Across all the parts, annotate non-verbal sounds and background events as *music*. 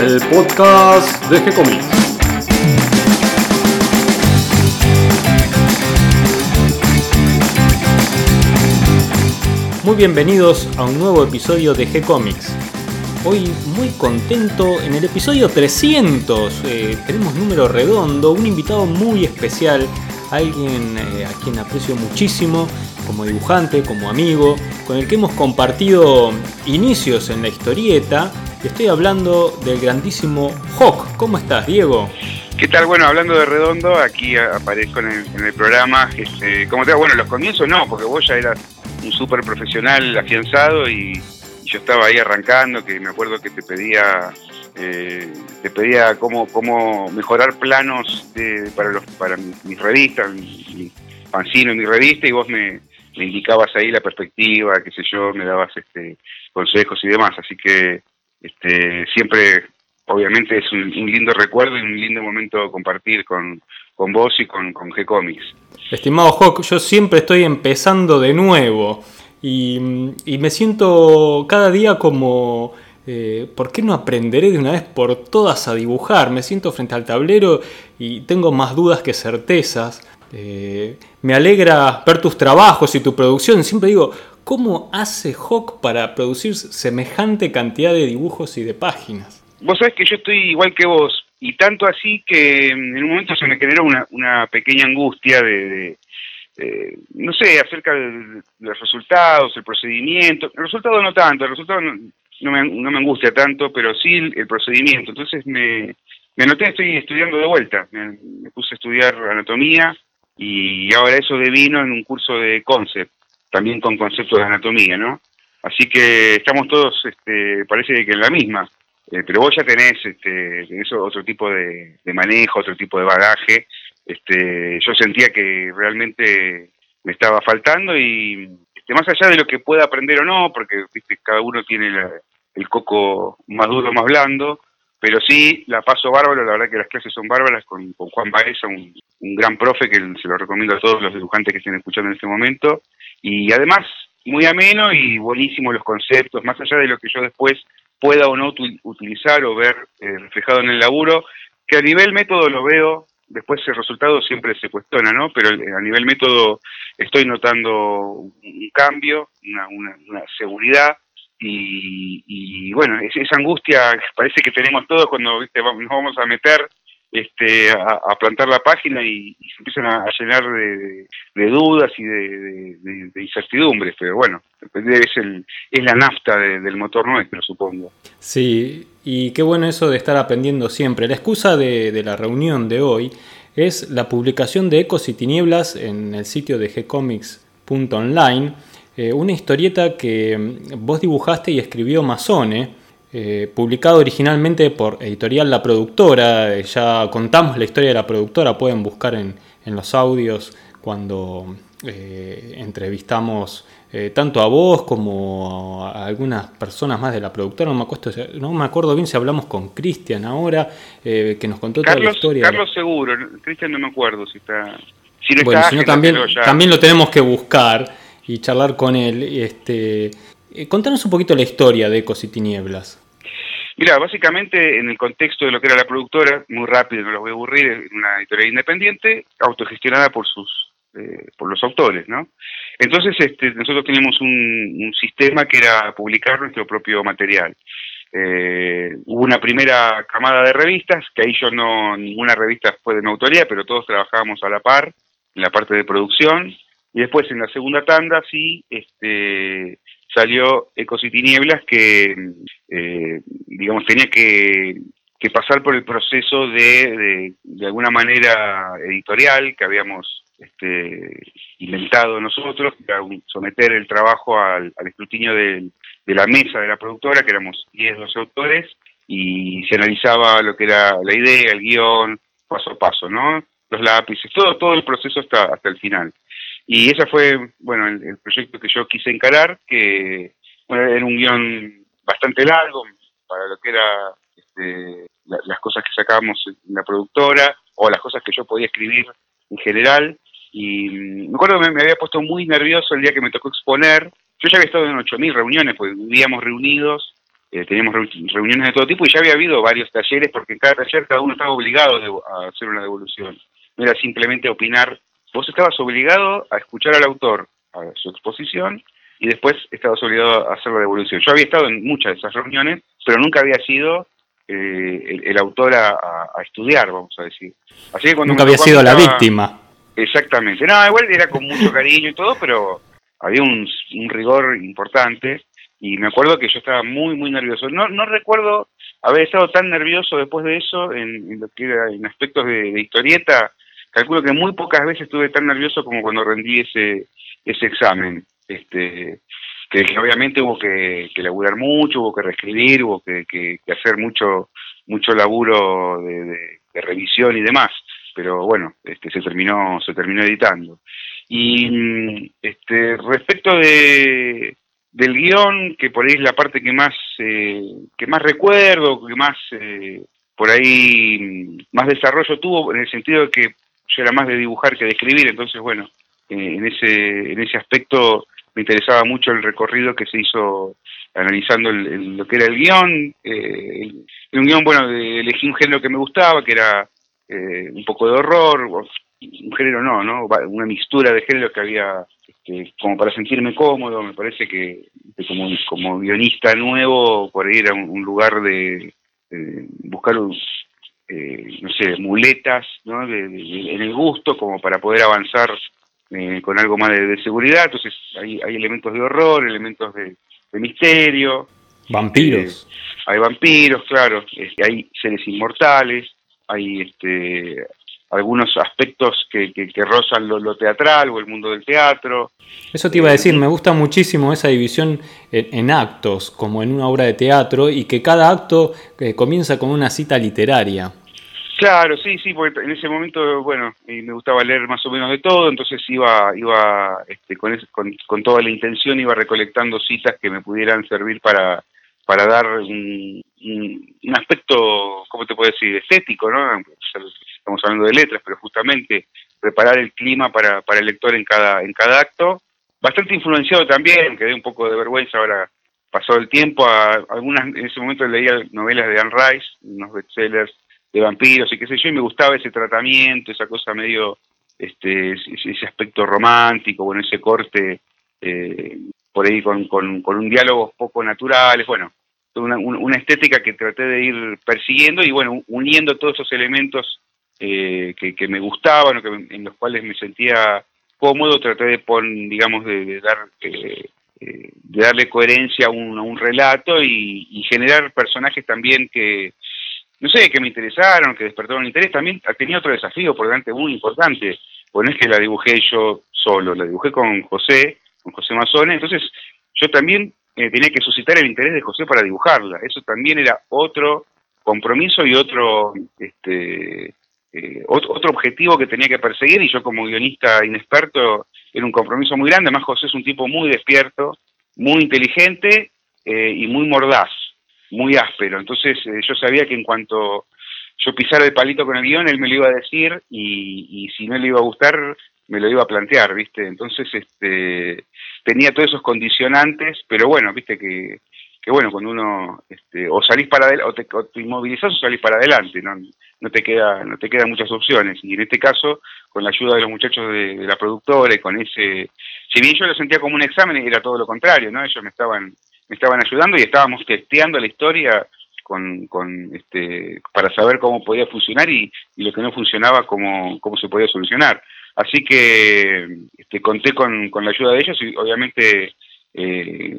el podcast de G-Comics. Muy bienvenidos a un nuevo episodio de G-Comics. Hoy muy contento en el episodio 300. Eh, tenemos número redondo, un invitado muy especial, alguien eh, a quien aprecio muchísimo como dibujante, como amigo, con el que hemos compartido inicios en la historieta. Estoy hablando del grandísimo Hawk. ¿Cómo estás, Diego? ¿Qué tal? Bueno, hablando de Redondo, aquí aparezco en el, programa. Este, como te bueno, los comienzos no, porque vos ya eras un súper profesional afianzado y, yo estaba ahí arrancando, que me acuerdo que te pedía eh, te pedía cómo, cómo mejorar planos para los para mis revistas, mi, mi pancino mi revista, y vos me, me indicabas ahí la perspectiva, qué sé yo, me dabas este, consejos y demás. Así que este, siempre, obviamente, es un, lindo recuerdo y un lindo momento compartir con, vos y con, con G-Comics. Estimado Hawk, yo siempre estoy empezando de nuevo y, y me siento cada día como... Eh, ¿Por qué no aprenderé de una vez por todas a dibujar? Me siento frente al tablero y tengo más dudas que certezas. Eh, me alegra ver tus trabajos y tu producción. Siempre digo, ¿cómo hace Hawk para producir semejante cantidad de dibujos y de páginas? Vos sabés que yo estoy igual que vos, y tanto así que mm, en un momento se me generó una, pequeña angustia de, no sé, acerca de, los resultados, el procedimiento. El resultado no tanto, el resultado no, me, angustia tanto, pero sí el, procedimiento. Entonces me, me anoté, estoy estudiando de vuelta. me puse a estudiar anatomía y ahora eso devino en un curso de concept, también con conceptos de anatomía, ¿no? Así que estamos todos, este, parece que en la misma, eh, pero vos ya tenés, este, tenés otro tipo de, manejo, otro tipo de bagaje. Este, yo sentía que realmente me estaba faltando y este, más allá de lo que pueda aprender o no, porque ¿viste? cada uno tiene el coco más duro, más blando, pero sí la paso bárbaro, la verdad que las clases son bárbaras con, Juan Baeza, un, gran profe que se lo recomiendo a todos los dibujantes que estén escuchando en este momento, y además muy ameno y buenísimo los conceptos, más allá de lo que yo después pueda o no utilizar o ver eh, reflejado en el laburo, que a nivel método lo veo, después el resultado siempre se cuestiona, ¿no? Pero a nivel método estoy notando un cambio, una seguridad, y, bueno, esa angustia parece que tenemos todos cuando ¿viste? nos vamos a meter este, a, plantar la página y, se empiezan a, llenar de, dudas y de, incertidumbres, pero bueno, es, el, es la nafta del motor nuestro, supongo. Sí, y qué bueno eso de estar aprendiendo siempre. La excusa de, la reunión de hoy es la publicación de Ecos y Tinieblas en el sitio de gcomics.online eh, una historieta que mm, vos dibujaste y escribió Masone, eh, publicado originalmente por Editorial La Productora. Eh, ya contamos la historia de la productora, pueden buscar en, los audios cuando entrevistamos tanto a vos como a algunas personas más de la productora. No me, acuerdo, no me acuerdo bien si hablamos con Cristian ahora, que nos contó toda la historia. Carlos seguro, Cristian no me acuerdo si está... bueno, si no, también, también lo tenemos que buscar y charlar con él. Este, eh, contanos un poquito la historia de Ecos y Tinieblas. Mira, básicamente en el contexto de lo que era la productora, muy rápido, no los voy a aburrir, una editorial independiente, autogestionada por sus eh, por los autores, ¿no? Entonces este, nosotros teníamos un, sistema que era publicar nuestro propio material. Eh, hubo una primera camada de revistas, que ahí yo no, ninguna revista fue de mi autoría, pero todos trabajábamos a la par en la parte de producción. Y después en la segunda tanda sí este, salió Ecos y Tinieblas que, eh, digamos, tenía que, pasar por el proceso de, de, alguna manera editorial que habíamos este, inventado nosotros, someter el trabajo al, escrutinio de, de, la mesa de la productora, que éramos 10, 12 autores, y se analizaba lo que era la idea, el guion, paso a paso, ¿no? Los lápices, todo, todo el proceso hasta, hasta el final. Y ese fue, bueno, el, proyecto que yo quise encarar, que era un guion bastante largo para lo que era este, las cosas que sacábamos en la productora o las cosas que yo podía escribir en general. Y me acuerdo que me, había puesto muy nervioso el día que me tocó exponer. Yo ya había estado en 8.000 reuniones, pues vivíamos reunidos eh, teníamos reuniones de todo tipo y ya había habido varios talleres porque en cada taller cada uno estaba obligado a hacer una devolución. No era simplemente opinar. Vos estabas obligado a escuchar al autor, a su exposición, y después estabas obligado a hacer la devolución. Yo había estado en muchas de esas reuniones, pero nunca había sido eh, el, autor a, estudiar, vamos a decir. Así que cuando nunca había sido la víctima. Exactamente. No, igual era con mucho cariño y todo, pero había un, rigor importante y me acuerdo que yo estaba muy, muy nervioso. No, no recuerdo haber estado tan nervioso después de eso en, lo que era en aspectos de, de, historieta. Calculo que muy pocas veces estuve tan nervioso como cuando rendí ese, ese examen. Este, que, obviamente hubo que, laburar mucho, hubo que reescribir, hubo que, hacer mucho mucho laburo de, revisión y demás, pero bueno, este, se terminó se terminó editando. Y este, respecto de, del guion, que por ahí es la parte que más eh, que más recuerdo, que más eh, por ahí más desarrollo tuvo, en el sentido de que yo era más de dibujar que de escribir, entonces bueno, eh, en ese en ese aspecto me interesaba mucho el recorrido que se hizo analizando lo que era el guion. Eh, un guion, bueno, elegí un género que me gustaba, que era eh, un poco de horror, un género no, ¿no? Una mixtura de géneros que había este, como para sentirme cómodo. Me parece que, como, como guionista nuevo, por ahí era un, lugar de, buscar eh, no sé, muletas ¿no? en el gusto como para poder avanzar eh, con algo más de, seguridad, entonces hay, hay, elementos de horror, elementos de, misterio. Vampiros. Eh, hay vampiros, claro, este, hay seres inmortales, hay este, algunos aspectos que, que, rozan lo, teatral o el mundo del teatro. Eso te iba a decir, me gusta muchísimo esa división en, actos, como en una obra de teatro, y que cada acto eh, comienza con una cita literaria. Claro, sí, sí, porque en ese momento, bueno, me gustaba leer más o menos de todo, entonces iba, iba este, con, con, toda la intención, iba recolectando citas que me pudieran servir para, para dar un, un, aspecto, ¿cómo te puedo decir?, estético, ¿no? Estamos hablando de letras, pero justamente preparar el clima para, para el lector en cada, en cada acto. Bastante influenciado también, quedé un poco de vergüenza ahora pasó el tiempo, a, algunas en ese momento leía novelas de Anne Rice, unos bestsellers de vampiros y qué sé yo, y me gustaba ese tratamiento, esa cosa medio, este, ese aspecto romántico, bueno, ese corte eh, por ahí con, con, un diálogo poco naturales, bueno, una, una, estética que traté de ir persiguiendo y bueno, uniendo todos esos elementos eh, que, me gustaban o que, en los cuales me sentía cómodo, traté de poner, digamos, de, dar... Eh, de darle coherencia a un, relato y, generar personajes también que, no sé, que me interesaron, que despertaron interés, también tenía otro desafío por delante muy importante, pues no es que la dibujé yo solo, la dibujé con José, con José Mazone, entonces yo también eh, tenía que suscitar el interés de José para dibujarla, eso también era otro compromiso y otro, este, eh, otro, objetivo que tenía que perseguir y yo como guionista inexperto era un compromiso muy grande, además José es un tipo muy despierto, muy inteligente eh, y muy mordaz muy áspero. Entonces eh, yo sabía que en cuanto yo pisara el palito con el guion, él me lo iba a decir y, si no le iba a gustar, me lo iba a plantear, ¿viste? Entonces este, tenía todos esos condicionantes, pero bueno, ¿viste? Que, que bueno, cuando uno este, o salís para adelante, o te, inmovilizás o salís para adelante, ¿no? No te, queda, no te quedan muchas opciones. Y en este caso, con la ayuda de los muchachos de la productora y con ese... Si bien yo lo sentía como un examen, era todo lo contrario, ¿no? Ellos me estaban me estaban ayudando y estábamos testeando la historia con, con este, para saber cómo podía funcionar y, lo que no funcionaba, cómo, cómo se podía solucionar. Así que este, conté con, con la ayuda de ellos y obviamente, eh,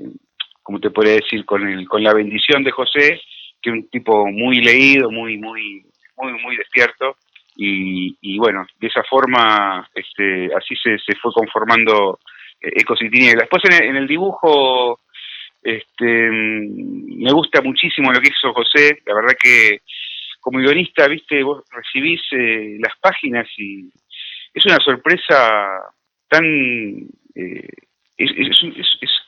como te podría decir, con, el, con la bendición de José, que es un tipo muy leído, muy, muy, muy, muy despierto. Y, y bueno, de esa forma, este, así se, se fue conformando eh, Ecos y Después en en el dibujo este, me gusta muchísimo lo que hizo José, la verdad que como guionista, viste, vos recibís eh, las páginas y es una sorpresa tan... Eh, es,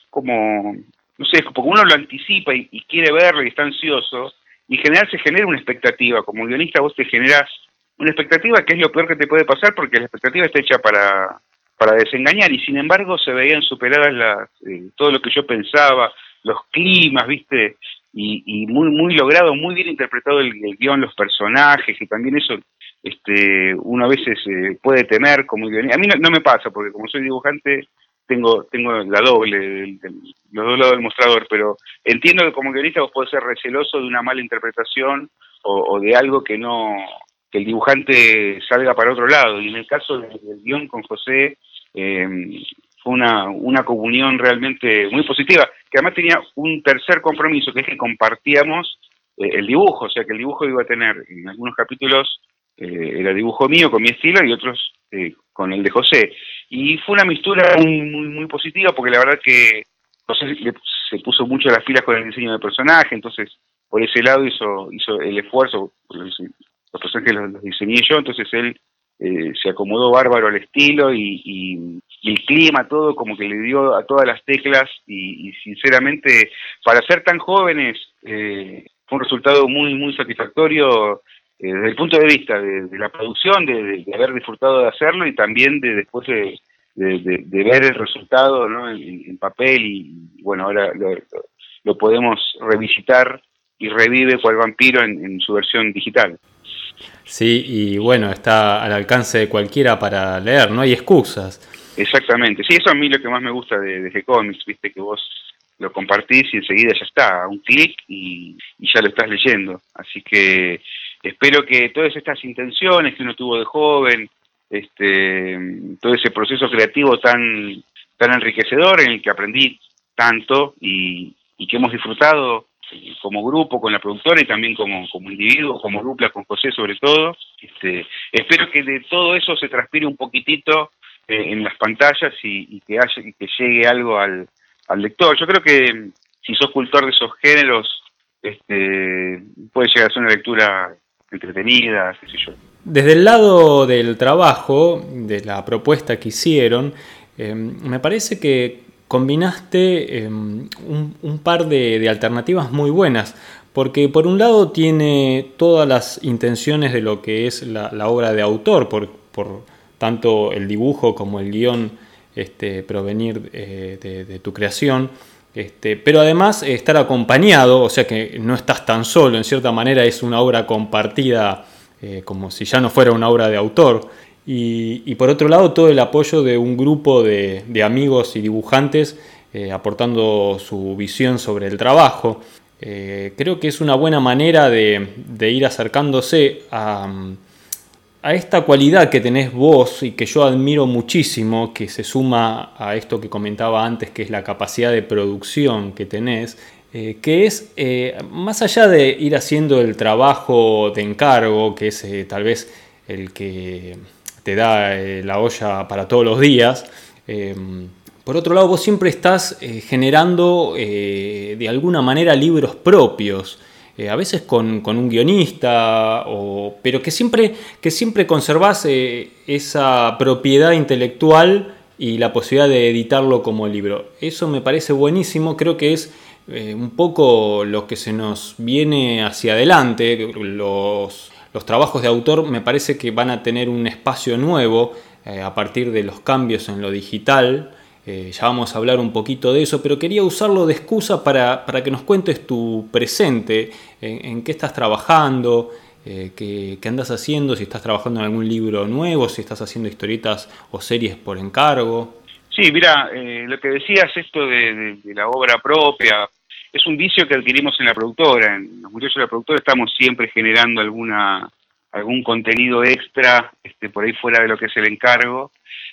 como, no sé, es como uno lo anticipa y, quiere verlo y está ansioso, y en general se genera una expectativa, como guionista vos te generás una expectativa que es lo peor que te puede pasar porque la expectativa está hecha para, para desengañar y sin embargo se veían superadas las, eh, todo lo que yo pensaba, los climas, viste, y, muy muy logrado, muy bien interpretado el, guion, los personajes, y también eso este uno a veces eh, puede temer como guionista. A mí no, me pasa, porque como soy dibujante tengo tengo la doble, los dos lados del mostrador, pero entiendo que como guionista vos podés ser receloso de una mala interpretación o, de algo que no que el dibujante salga para otro lado. Y en el caso del, guion con José, eh, fue una, una comunión realmente muy positiva, que además tenía un tercer compromiso, que es que compartíamos eh, el dibujo, o sea que el dibujo iba a tener en algunos capítulos eh, era dibujo mío con mi estilo y otros eh, con el de José. Y fue una mistura muy, muy, positiva porque la verdad que José se puso mucho las pilas con el diseño de personaje, entonces por ese lado hizo, hizo el esfuerzo, los, personajes los, diseñé yo, entonces él se acomodó bárbaro al estilo y, el clima, todo como que le dio a todas las teclas y, sinceramente para ser tan jóvenes eh, fue un resultado muy, muy satisfactorio eh, desde el punto de vista de, la producción, de, haber disfrutado de hacerlo y también de después de, ver el resultado en, papel y, bueno, ahora lo, podemos revisitar y revive cual vampiro en su versión digital. Sí, y bueno, está al alcance de cualquiera para leer, no hay excusas. Exactamente, sí, eso a mí lo que más me gusta de, de G-Comics, viste que vos lo compartís y enseguida ya está, un clic y, ya lo estás leyendo. Así que espero que todas estas intenciones que uno tuvo de joven, este, todo ese proceso creativo tan, tan enriquecedor en el que aprendí tanto y, que hemos disfrutado como grupo, con la productora y también como, como individuo, como dupla con José sobre todo. Este, espero que de todo eso se transpire un poquitito eh, en las pantallas y, que haya, que llegue algo al, lector. Yo creo que mm, si sos cultor de esos géneros, este, puede llegar a ser una lectura entretenida, qué sé yo. Desde el lado del trabajo, de la propuesta que hicieron, em, me parece que combinaste em, un, par de, alternativas muy buenas, porque por un lado tiene todas las intenciones de lo que es la, obra de autor, por, por tanto el dibujo como el guion este, provenir eh, de, tu creación. Este, pero además estar acompañado, o sea que no estás tan solo, en cierta manera es una obra compartida eh, como si ya no fuera una obra de autor. Y, por otro lado todo el apoyo de un grupo de, amigos y dibujantes eh, aportando su visión sobre el trabajo. creo que es una buena manera de ir acercándose a, a esta cualidad que tenés vos y que yo admiro muchísimo, que se suma a esto que comentaba antes, que es la capacidad de producción que tenés, eh, que es, eh, más allá de ir haciendo el trabajo de encargo, que es eh, tal vez el que te da la olla para todos los días, por otro lado vos siempre estás generando de alguna manera libros propios. Eh, a veces con, un guionista, pero que siempre, que siempre conservas eh, esa propiedad intelectual y la posibilidad de editarlo como libro. Eso me parece buenísimo, creo que es eh, un poco lo que se nos viene hacia adelante. Los, los trabajos de autor me parece que van a tener un espacio nuevo a partir de los cambios en lo digital. Eh, ya vamos a hablar un poquito de eso, pero quería usarlo de excusa para, que nos cuentes tu presente, en, qué estás trabajando, eh, qué, andas haciendo, si estás trabajando en algún libro nuevo, si estás haciendo historietas o series por encargo. Sí, mira, eh, lo que decías, esto de, la obra propia, es un vicio que adquirimos en la productora. En los muchachos de la productora estamos siempre generando alguna algún contenido extra este, por ahí fuera de lo que es el encargo,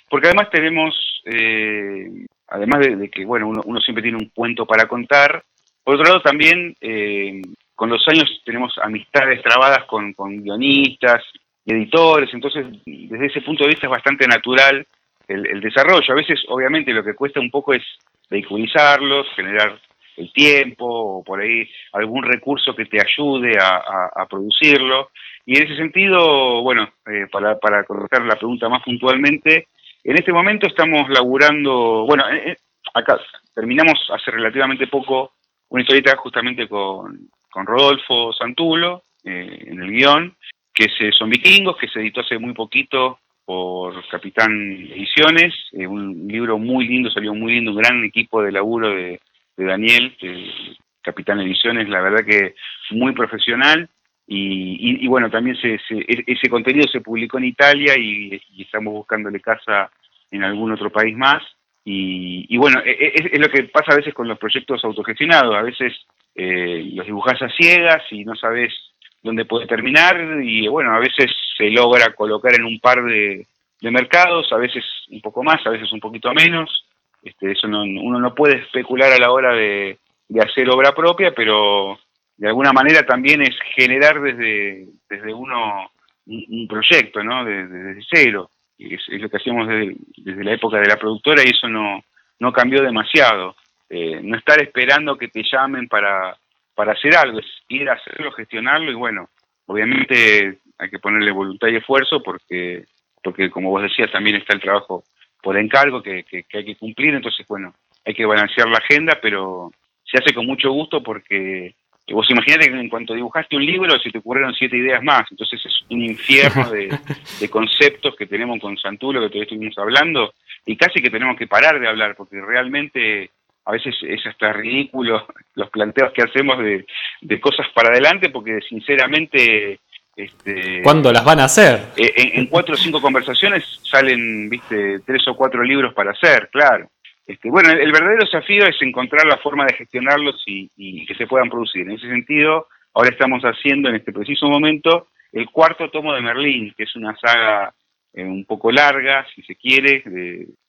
porque además tenemos, eh, además de, que bueno uno, siempre tiene un cuento para contar, por otro lado también eh, con los años tenemos amistades trabadas con, guionistas y editores, entonces desde ese punto de vista es bastante natural el, desarrollo. A veces obviamente lo que cuesta un poco es vehiculizarlos, generar el tiempo o por ahí algún recurso que te ayude a producirlo. Y en ese sentido, bueno, eh, para, para contestar la pregunta más puntualmente, en este momento estamos laburando, bueno, eh, eh, acá terminamos hace relativamente poco una historieta justamente con, con Rodolfo Santulo en el guion, que es, son vikingos, que se editó hace muy poquito por Capitán Ediciones, un libro muy lindo, salió muy lindo, un gran equipo de laburo de, Daniel, que Capitán Ediciones, la verdad que muy profesional. Y, bueno, también se, e, ese contenido se publicó en Italia y, estamos buscándole casa en algún otro país más. Y, bueno, e, e, es, lo que pasa a veces con los proyectos autogestionados. A veces eh, los dibujas a ciegas y no sabes dónde puede terminar. Y bueno, a veces se logra colocar en un par de, mercados, a veces un poco más, a veces un poquito menos. Este, eso uno no puede especular a la hora de, de hacer obra propia, pero de alguna manera también es generar desde, desde uno un, proyecto, ¿no? Desde, cero. Es, es, lo que hacíamos desde, la época de la productora y eso no, no cambió demasiado. Eh, no estar esperando que te llamen para, para hacer algo, es ir a hacerlo, gestionarlo y bueno, obviamente hay que ponerle voluntad y esfuerzo porque, porque como vos decías, también está el trabajo por encargo que, que hay que cumplir, entonces bueno, hay que balancear la agenda, pero se hace con mucho gusto porque vos imaginate que en cuanto dibujaste un libro se te ocurrieron siete ideas más, entonces es un infierno de, *laughs* conceptos que tenemos con Santulo, que todavía estuvimos hablando, y casi que tenemos que parar de hablar, porque realmente a veces es hasta ridículo *laughs* los planteos que hacemos de, cosas para adelante, porque sinceramente... Este, ¿Cuándo las van a hacer? Eh, en, en cuatro o cinco conversaciones salen, viste, tres o cuatro libros para hacer, claro. Este, bueno, el, verdadero desafío es encontrar la forma de gestionarlos y, que se puedan producir. En ese sentido, ahora estamos haciendo en este preciso momento el cuarto tomo de Merlín, que es una saga eh, un poco larga, si se quiere.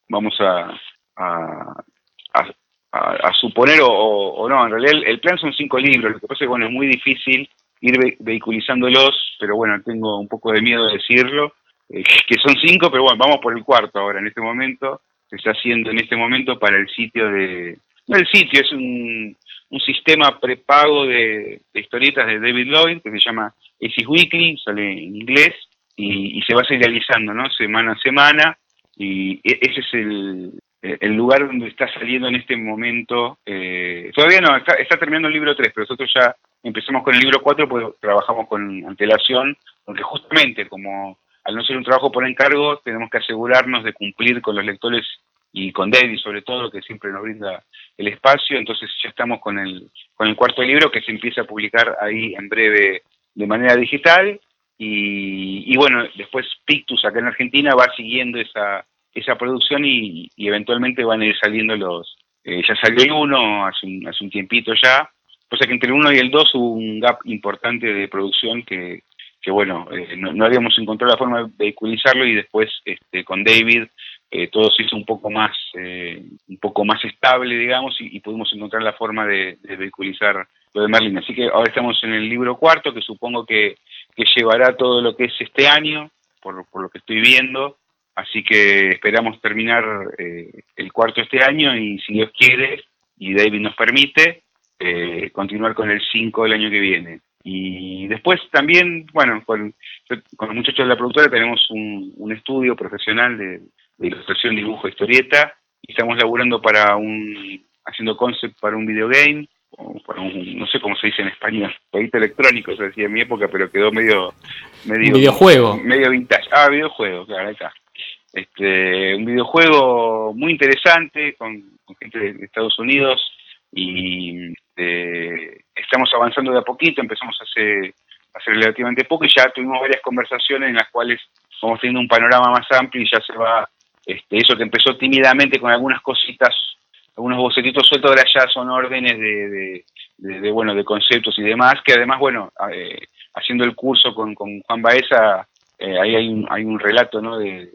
vamos a, a, suponer o, no, en realidad el, plan son cinco libros. Lo que pasa es que bueno, es muy difícil ir vehiculizándolos, pero bueno, tengo un poco de miedo de decirlo, eh, *laughs* que son cinco, pero bueno, vamos por el cuarto ahora en este momento se está haciendo en este momento para el sitio de... No el sitio, es un, un sistema prepago de, historietas de David Lloyd que se llama Aces Weekly, sale en inglés y, se va serializando, ¿no? Semana a semana y e, ese es el, el lugar donde está saliendo en este momento. Eh, todavía no, está, terminando el libro 3, pero nosotros ya empezamos con el libro 4 pues trabajamos con antelación, porque justamente como al no ser un trabajo por encargo, tenemos que asegurarnos de cumplir con los lectores y con David sobre todo, que siempre nos brinda el espacio. Entonces ya estamos con el, con el cuarto libro que se empieza a publicar ahí en breve de manera digital. Y, bueno, después Pictus acá en Argentina va siguiendo esa, esa producción y, eventualmente van a ir saliendo los... Eh, ya salió el uno hace un, hace un tiempito ya, cosa que entre el uno y el dos hubo un gap importante de producción que, que bueno, eh, no, habíamos encontrado la forma de vehiculizarlo y después este, con David eh, todo se hizo un poco más eh, un poco más estable, digamos, y, pudimos encontrar la forma de, vehiculizar lo de Merlin. Así que ahora estamos en el libro cuarto, que supongo que, llevará todo lo que es este año, por, por lo que estoy viendo. Así que esperamos terminar el cuarto este año y si Dios quiere y David nos permite, continuar con el 5 del año que viene. Y después también, bueno, con, con los muchachos de la productora tenemos un, estudio profesional de, ilustración, dibujo, historieta, y estamos laburando para un, haciendo concept para un videogame, o para un, no sé cómo se dice en español, jueguito electrónico, se decía en mi época, pero quedó medio... medio videojuego. Medio vintage. Ah, videojuego, claro, acá. Este, un videojuego muy interesante con, gente de Estados Unidos y este, estamos avanzando de a poquito, empezamos hace, hace relativamente poco y ya tuvimos varias conversaciones en las cuales vamos teniendo un panorama más amplio y ya se va, este, eso que empezó tímidamente con algunas cositas, algunos bocetitos sueltos, ahora ya son órdenes de, de, bueno, de conceptos y demás, que además, bueno, eh, haciendo el curso con Juan Baeza, eh, ahí hay un, hay un relato ¿no? de,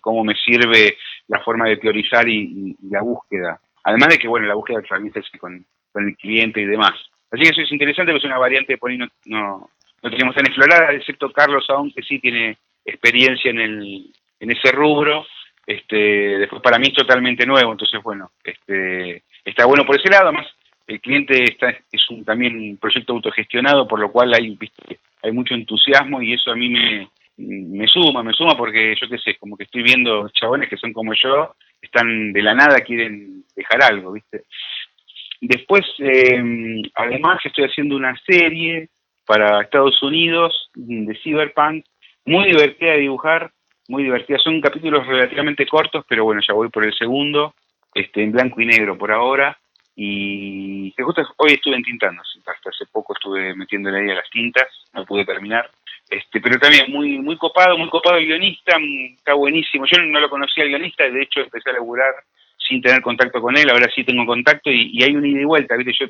cómo me sirve la forma de priorizar y, la búsqueda. Además de que, bueno, la búsqueda se con, el cliente y demás. Así que eso es interesante, porque es una variante por ahí no, no, no tenemos tan explorada, excepto Carlos aún, que sí tiene experiencia en, el, en ese rubro. Este, después para mí es totalmente nuevo, entonces bueno, este, está bueno por ese lado, además el cliente está, es un, también un proyecto autogestionado, por lo cual hay, hay mucho entusiasmo y eso a mí me, me suma, me suma porque yo qué sé, como que estoy viendo chabones que son como yo, están de la nada, quieren dejar algo, ¿viste? Después, eh, además, estoy haciendo una serie para Estados Unidos de Cyberpunk, muy divertida de dibujar, muy divertida. Son capítulos relativamente cortos, pero bueno, ya voy por el segundo, este, en blanco y negro por ahora. y justo hoy estuve entintando, hasta hace poco estuve metiéndole ahí a las tintas, no pude terminar. Este, pero también muy muy copado, muy copado el guionista, mm, está buenísimo. Yo no lo conocía el guionista, de hecho empecé a laburar sin tener contacto con él, ahora sí tengo contacto y, hay un ida y vuelta, ¿viste? Yo,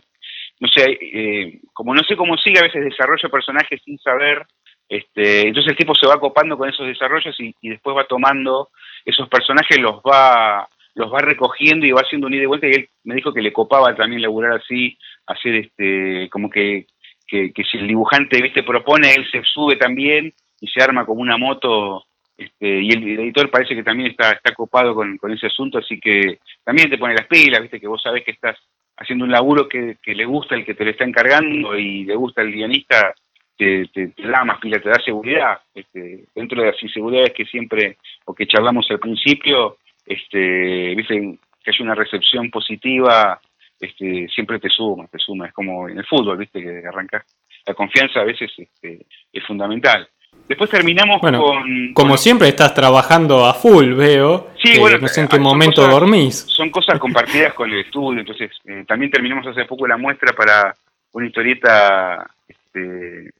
no sé, eh, como no sé cómo sigue, a veces desarrollo personajes sin saber, este, entonces el tipo se va copando con esos desarrollos y, y después va tomando esos personajes, los va los va recogiendo y va haciendo un ida y vuelta y él me dijo que le copaba también laburar así, hacer este, como que, que, si el dibujante viste propone, él se sube también y se arma como una moto este, y el, editor parece que también está, está copado con, ese asunto, así que también te pone las pilas, viste que vos sabés que estás haciendo un laburo que, le gusta el que te lo está encargando y le gusta el guionista, te, te, da más pila, te da seguridad. Este, dentro de las inseguridades que siempre, o que charlamos al principio, este, viste, que haya una recepción positiva, este, siempre te suma, te suma. Es como en el fútbol, viste, que arrancas. La confianza a veces este, es fundamental. Después terminamos con... Como siempre estás trabajando a full, veo. Sí, bueno. No sé en qué momento dormís. Son cosas compartidas con el estudio, entonces eh, también terminamos hace poco la muestra para una historieta este,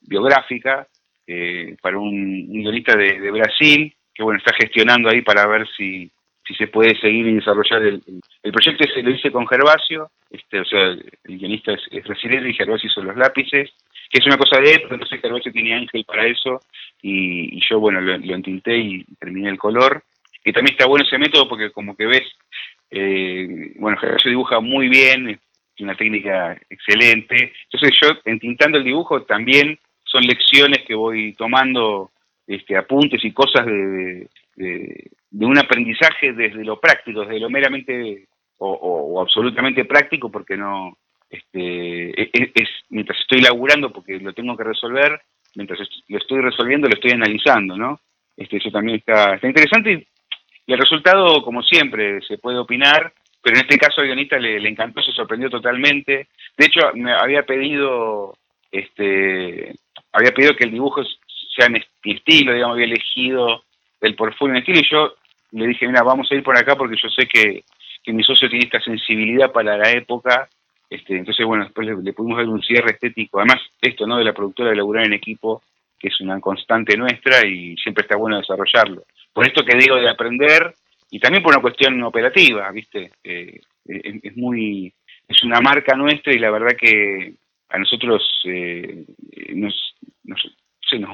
biográfica eh, para un, guionista de Brasil que bueno, está gestionando ahí para ver si, si se puede seguir y desarrollar el, el, proyecto. Se lo hice con Gervasio, este, o sea, el guionista es, es brasileño y Gervasio hizo los lápices, que es una cosa de él, pero entonces Gervasio tenía ángel para eso y, yo, bueno, lo, lo, entinté y terminé el color. Y también está bueno ese método porque como que ves, eh, bueno, Gervasio dibuja muy bien, es una técnica excelente. Entonces yo, entintando el dibujo, también son lecciones que voy tomando este, apuntes y cosas de, un aprendizaje desde lo práctico, desde lo meramente o, absolutamente práctico, porque no, este, e, e, es, mientras estoy laburando, porque lo tengo que resolver, mientras lo estoy resolviendo, lo estoy analizando, ¿no? Este, eso también está, está interesante y, el resultado, como siempre, se puede opinar, pero en este caso al guionista le, le, encantó, se sorprendió totalmente. De hecho, me había pedido, este, había pedido que el dibujo sea mi estilo, digamos, había elegido el portfolio en estilo y yo le dije, mira, vamos a ir por acá porque yo sé que, mi socio tiene esta sensibilidad para la época, este, entonces bueno, después le, pudimos dar un cierre estético, además esto, ¿no? De la productora de laburar en equipo, que es una constante nuestra y siempre está bueno desarrollarlo. Por esto que digo de aprender y también por una cuestión operativa, ¿viste? Eh, es, muy, es una marca nuestra y la verdad que a nosotros eh, nos, nos,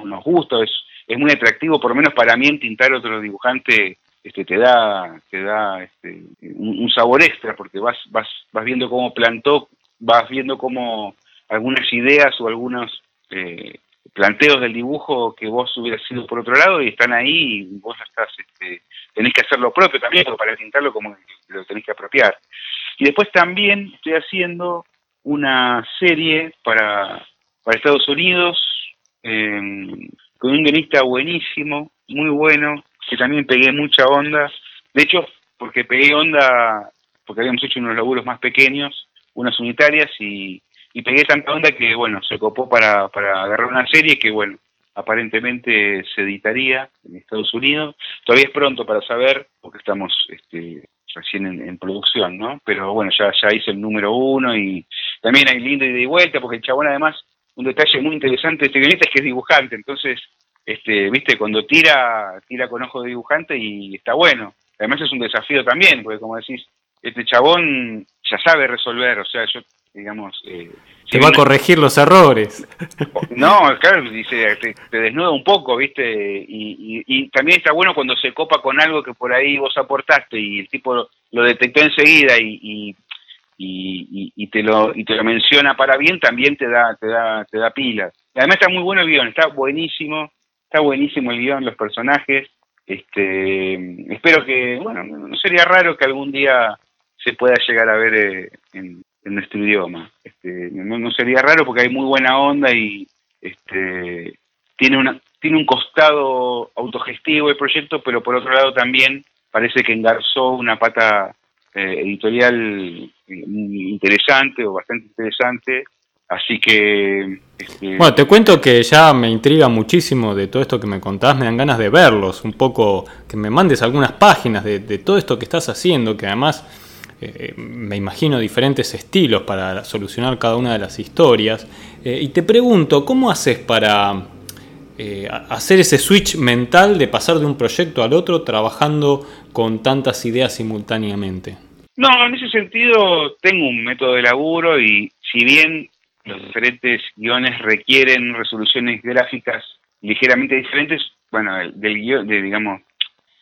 nos, gusta, es, es muy atractivo, por lo menos para mí en tintar otro dibujante este, te da, te da este, un, sabor extra, porque vas, vas, vas viendo cómo plantó, vas viendo cómo algunas ideas o algunos eh, planteos del dibujo que vos hubieras sido por otro lado y están ahí y vos estás, este, tenés que hacer lo propio también, para tintarlo como lo tenés que apropiar. Y después también estoy haciendo una serie para, para Estados Unidos, con un guionista buenísimo, muy bueno, que también pegué mucha onda. De hecho, porque pegué onda, porque habíamos hecho unos laburos más pequeños, unas unitarias, y, pegué tanta onda que, bueno, se copó para, para agarrar una serie que, bueno, aparentemente se editaría en Estados Unidos. Todavía es pronto para saber, porque estamos este, recién en, producción, ¿no? Pero bueno, ya, ya hice el número uno y también hay lindo y de vuelta, porque el chabón además un detalle muy interesante de este guionista es que es dibujante, entonces, este, viste, cuando tira, tira con ojo de dibujante y está bueno. Además es un desafío también, porque como decís, este chabón ya sabe resolver, o sea, yo, digamos... Eh, te va a corregir los errores. *laughs* No, claro, dice, te, desnuda un poco, ¿viste? Y, también está bueno cuando se copa con algo que por ahí vos aportaste y el tipo lo, detectó enseguida y, y, te lo y te lo menciona para bien también te da te da te da pilas además está muy bueno el guion está buenísimo está buenísimo el guion los personajes este espero que bueno no sería raro que algún día se pueda llegar a ver eh, en, nuestro idioma este, no, sería raro porque hay muy buena onda y este tiene una tiene un costado autogestivo el proyecto pero por otro lado también parece que engarzó una pata eh, editorial interesante o bastante interesante. Así que... Este, bueno, te cuento que ya me intriga muchísimo de todo esto que me contás, me dan ganas de verlos, un poco, que me mandes algunas páginas de, todo esto que estás haciendo, que además eh, me imagino, diferentes estilos para solucionar cada una de las historias. Eh, y te pregunto, ¿cómo haces para eh, hacer ese switch mental de pasar de un proyecto al otro trabajando con tantas ideas simultáneamente? No, en ese sentido tengo un método de laburo y si bien los diferentes guiones requieren resoluciones gráficas ligeramente diferentes, bueno, del guion, de, digamos,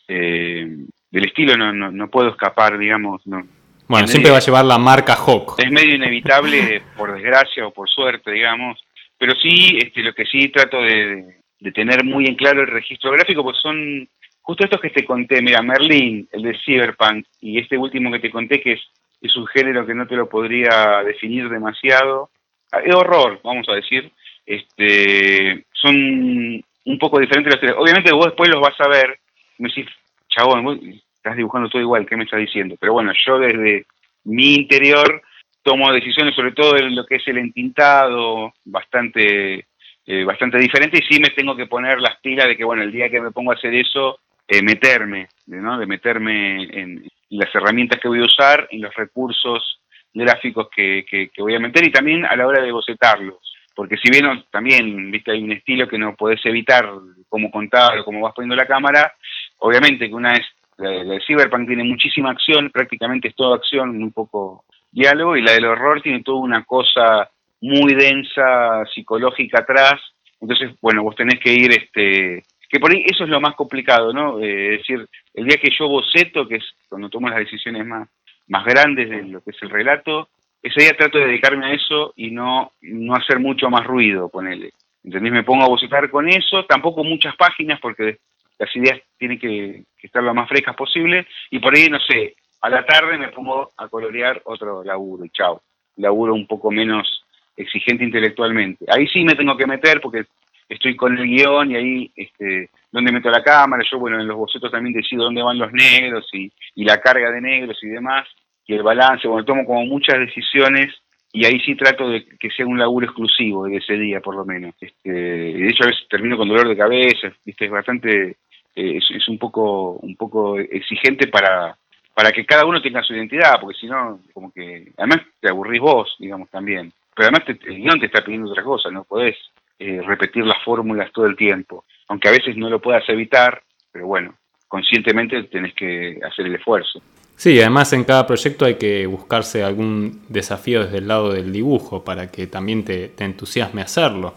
del estilo no, no, no, puedo escapar, digamos, no, bueno, siempre va a llevar la marca Hawk. Es medio inevitable, *laughs* por desgracia o por suerte, digamos. Pero sí, este, lo que sí trato de, tener muy en claro el registro gráfico, pues son justo estos que te conté. Mira, Merlin, el de Cyberpunk, y este último que te conté, que es, es un género que no te lo podría definir demasiado. Ah, es horror, vamos a decir. Este, son un poco diferentes los tres. Obviamente vos después los vas a ver. Me decís, chabón, estás dibujando todo igual, ¿qué me estás diciendo? Pero bueno, yo desde mi interior tomo decisiones sobre todo en lo que es el entintado, bastante, eh, bastante diferente, y sí me tengo que poner las pilas de que, bueno, el día que me pongo a hacer eso, eh, meterme, ¿no? De meterme en las herramientas que voy a usar, en los recursos gráficos que, que, voy a meter y también a la hora de bocetarlos. Porque si bien también, viste, hay un estilo que no podés evitar cómo contar o cómo vas poniendo la cámara, obviamente que una es la, de Cyberpunk tiene muchísima acción, prácticamente es toda acción, un poco diálogo, y la del horror tiene toda una cosa muy densa, psicológica atrás. Entonces, bueno, vos tenés que ir, este, que por ahí eso es lo más complicado, ¿no? Eh, es decir, el día que yo boceto, que es cuando tomo las decisiones más, más grandes de lo que es el relato, ese día trato de dedicarme a eso y no, no hacer mucho más ruido, ponele. ¿Entendés? Me pongo a bocetar con eso, tampoco muchas páginas, porque las ideas tienen que, estar lo más frescas posible y por ahí, no sé, a la tarde me pongo a colorear otro laburo y chao, laburo un poco menos exigente intelectualmente. Ahí sí me tengo que meter porque estoy con el guion y ahí, este, dónde meto la cámara, yo bueno, en los bocetos también decido dónde van los negros y, y la carga de negros y demás, y el balance, bueno, tomo como muchas decisiones y ahí sí trato de que sea un laburo exclusivo de ese día por lo menos. Este, de hecho a veces termino con dolor de cabeza, ¿viste? es bastante eh, es, un poco un poco exigente para para que cada uno tenga su identidad, porque si no, como que, además te aburrís vos, digamos, también. Pero además te, el guion te está pidiendo otra cosa, no podés eh, repetir las fórmulas todo el tiempo, aunque a veces no lo puedas evitar, pero bueno, conscientemente tenés que hacer el esfuerzo. Sí, además en cada proyecto hay que buscarse algún desafío desde el lado del dibujo para que también te, te entusiasme hacerlo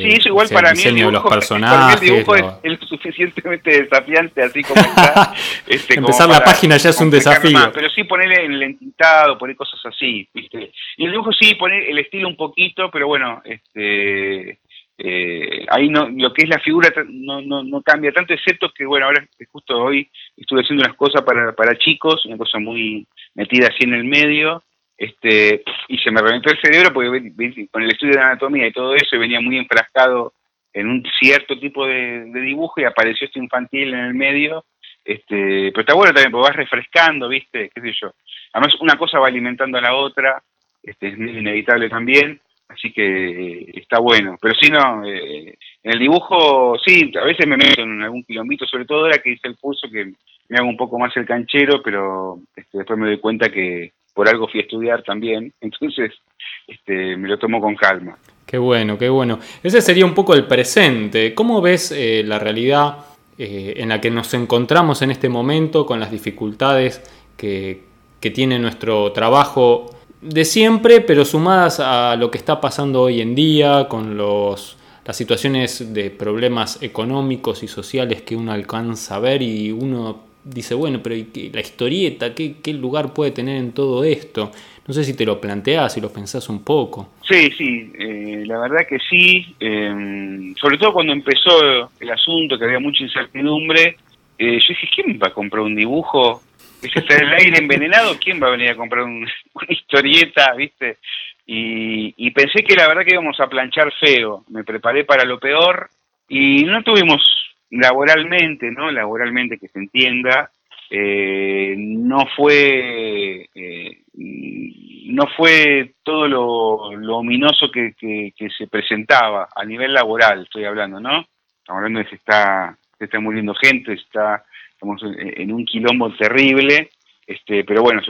sí, eso igual para mí el dibujo, los personajes, el dibujo es, suficientemente desafiante así como está. *laughs* Este, Empezar la página ya es un desafío. pero sí ponerle en el entintado, poner cosas así, ¿viste? Y el dibujo sí poner el estilo un poquito, pero bueno, este eh, ahí no lo que es la figura no, no, no cambia tanto, excepto que bueno, ahora justo hoy estuve haciendo unas cosas para, para chicos, una cosa muy metida así en el medio, este y se me reventó el cerebro porque con el estudio de anatomía y todo eso venía muy enfrascado en un cierto tipo de, dibujo y apareció este infantil en el medio este pero está bueno también porque vas refrescando viste qué sé yo además una cosa va alimentando a la otra este es inevitable también así que está bueno pero si no eh, en el dibujo sí a veces me meto en algún quilombito sobre todo ahora que hice el curso que me hago un poco más el canchero pero este, después me doy cuenta que por algo fui a estudiar también, *laughs* entonces este, me lo tomo con calma. Qué bueno, qué bueno. Ese sería un poco el presente. ¿Cómo ves eh, la realidad eh, en la que nos encontramos en este momento con las dificultades que, tiene nuestro trabajo de siempre, pero sumadas a lo que está pasando hoy en día, con los, las situaciones de problemas económicos y sociales que uno alcanza a ver y uno dice, bueno, pero la historieta, ¿qué, ¿qué, lugar puede tener en todo esto? No sé si te lo planteás, si lo pensás un poco. Sí, sí, eh, la verdad que sí. Em, sobre todo cuando empezó el asunto, que había mucha incertidumbre, eh, yo dije, ¿quién va a comprar un dibujo? ¿Es el aire envenenado? ¿Quién va a venir a comprar *laughs* una historieta, viste? Y, pensé que la verdad que íbamos a planchar feo. Me preparé para lo peor y no tuvimos laboralmente, ¿no? Laboralmente que se entienda, eh, no fue eh, no fue todo lo, ominoso que, se presentaba a nivel laboral, estoy hablando, ¿no? Estamos hablando de que está, se está muriendo gente, está, estamos en, un quilombo terrible, este, pero bueno,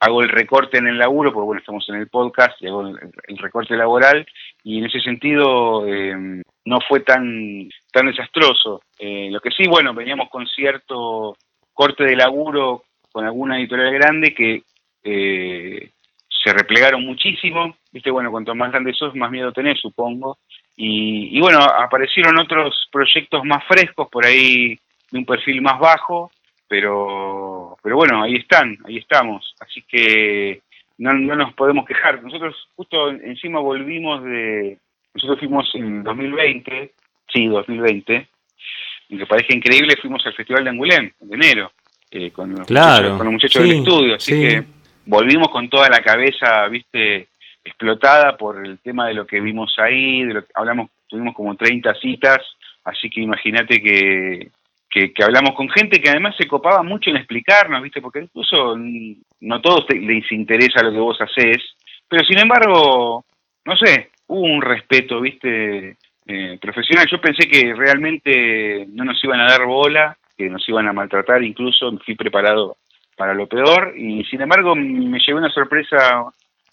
hago el recorte en el laburo, porque bueno, estamos en el podcast y hago el, recorte laboral, y en ese sentido em, no fue tan, tan desastroso. Eh, lo que sí, bueno, veníamos con cierto corte de laburo con alguna editorial grande que eh, se replegaron muchísimo, viste, bueno, cuanto más grande sos, más miedo tenés, supongo, y, y bueno, aparecieron otros proyectos más frescos por ahí de un perfil más bajo, pero, pero bueno, ahí están, ahí estamos, así que no, no nos podemos quejar. Nosotros justo encima volvimos de, nosotros fuimos en 2020, sí, 2020, y que parece increíble, fuimos al Festival de Angulén, en enero, eh, con, los claro, muchachos, del estudio, así que volvimos con toda la cabeza, viste, explotada por el tema de lo que vimos ahí, de lo que hablamos, tuvimos como 30 citas, así que imagínate que, que, hablamos con gente que además se copaba mucho en explicarnos, ¿viste? Porque incluso no a todos les interesa lo que vos haces, pero sin embargo, no sé, hubo un respeto, ¿viste? Eh, profesional. Yo pensé que realmente no nos iban a dar bola, que nos iban a maltratar, incluso fui preparado para lo peor y sin embargo me llevé una sorpresa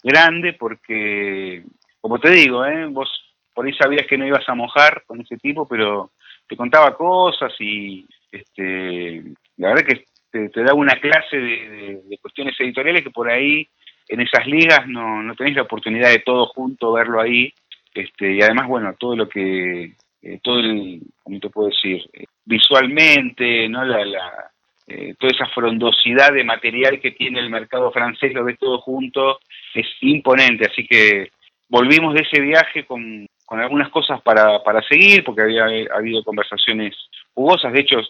grande porque, como te digo, ¿eh? vos por ahí sabías que no ibas a mojar con ese tipo, pero te contaba cosas y este, la verdad que te, da una clase de, cuestiones editoriales que por ahí en esas ligas no, no tenés la oportunidad de todo junto verlo ahí. Este, y además, bueno, todo lo que, eh, todo el, ¿cómo te puedo decir? Eh, visualmente, ¿no? La, la eh, toda esa frondosidad de material que tiene el mercado francés, lo ves todo junto, es imponente. Así que volvimos de ese viaje con, con algunas cosas para, para seguir, porque había, habido conversaciones jugosas, de hecho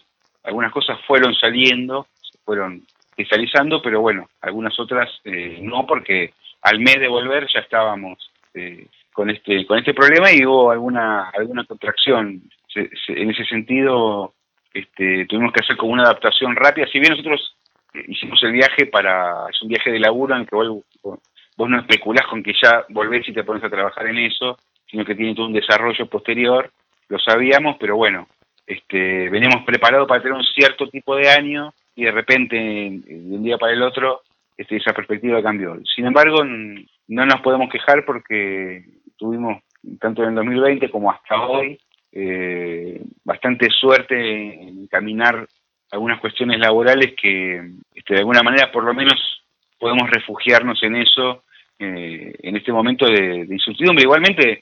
algunas cosas fueron saliendo, se fueron cristalizando, pero bueno, algunas otras eh, no, porque al mes de volver ya estábamos eh, con este con este problema y hubo alguna alguna contracción. en ese sentido, este, tuvimos que hacer como una adaptación rápida. Si bien nosotros eh, hicimos el viaje para es un viaje de laburo en el que vos, vos no especulás con que ya volvés y te pones a trabajar en eso, sino que tiene todo un desarrollo posterior. Lo sabíamos, pero bueno, este, veníamos preparados para tener un cierto tipo de año y de repente, de un día para el otro, este, esa perspectiva cambió. Sin embargo, no nos podemos quejar porque tuvimos, tanto en el 2020 como hasta hoy, eh, bastante suerte en caminar algunas cuestiones laborales que este, de alguna manera por lo menos podemos refugiarnos en eso eh, en este momento de, de, incertidumbre. Igualmente,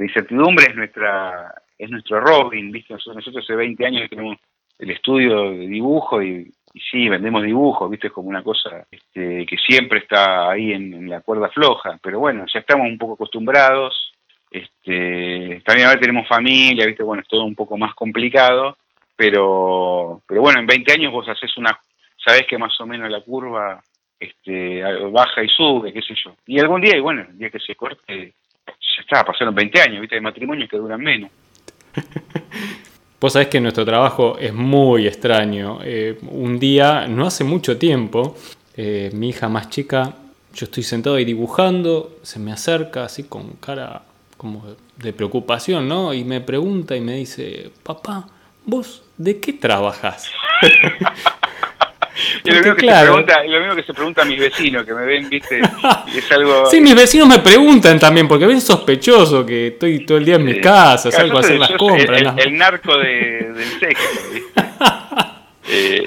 la incertidumbre es nuestra es nuestro Robin, ¿viste? Nosotros, hace 20 años tenemos el estudio de dibujo y, sí, vendemos dibujos, ¿viste? Es como una cosa este, que siempre está ahí en, la cuerda floja, pero bueno, ya estamos un poco acostumbrados, este, también ahora tenemos familia, ¿viste? Bueno, es todo un poco más complicado, pero, pero bueno, en 20 años vos haces una, sabés que más o menos la curva este, baja y sube, qué sé yo. Y algún día, y bueno, el día que se corte, ya está, pasaron 20 años, ¿viste? Hay matrimonios que duran menos. *laughs* Vos sabés que nuestro trabajo es muy extraño. Eh, un día, no hace mucho tiempo, eh, mi hija más chica, yo estoy sentado ahí dibujando, se me acerca así con cara como de preocupación, ¿no? Y me pregunta y me dice, papá, ¿vos de qué trabajas? *laughs* y lo mismo, que se pregunta, lo mismo que se pregunta a mis vecinos, que me ven, viste, y es algo... Sí, mis vecinos me preguntan también, porque ven sospechoso que estoy todo el día en mi casa, salgo a hacer las compras. El, narco de, del sexo, *laughs* eh,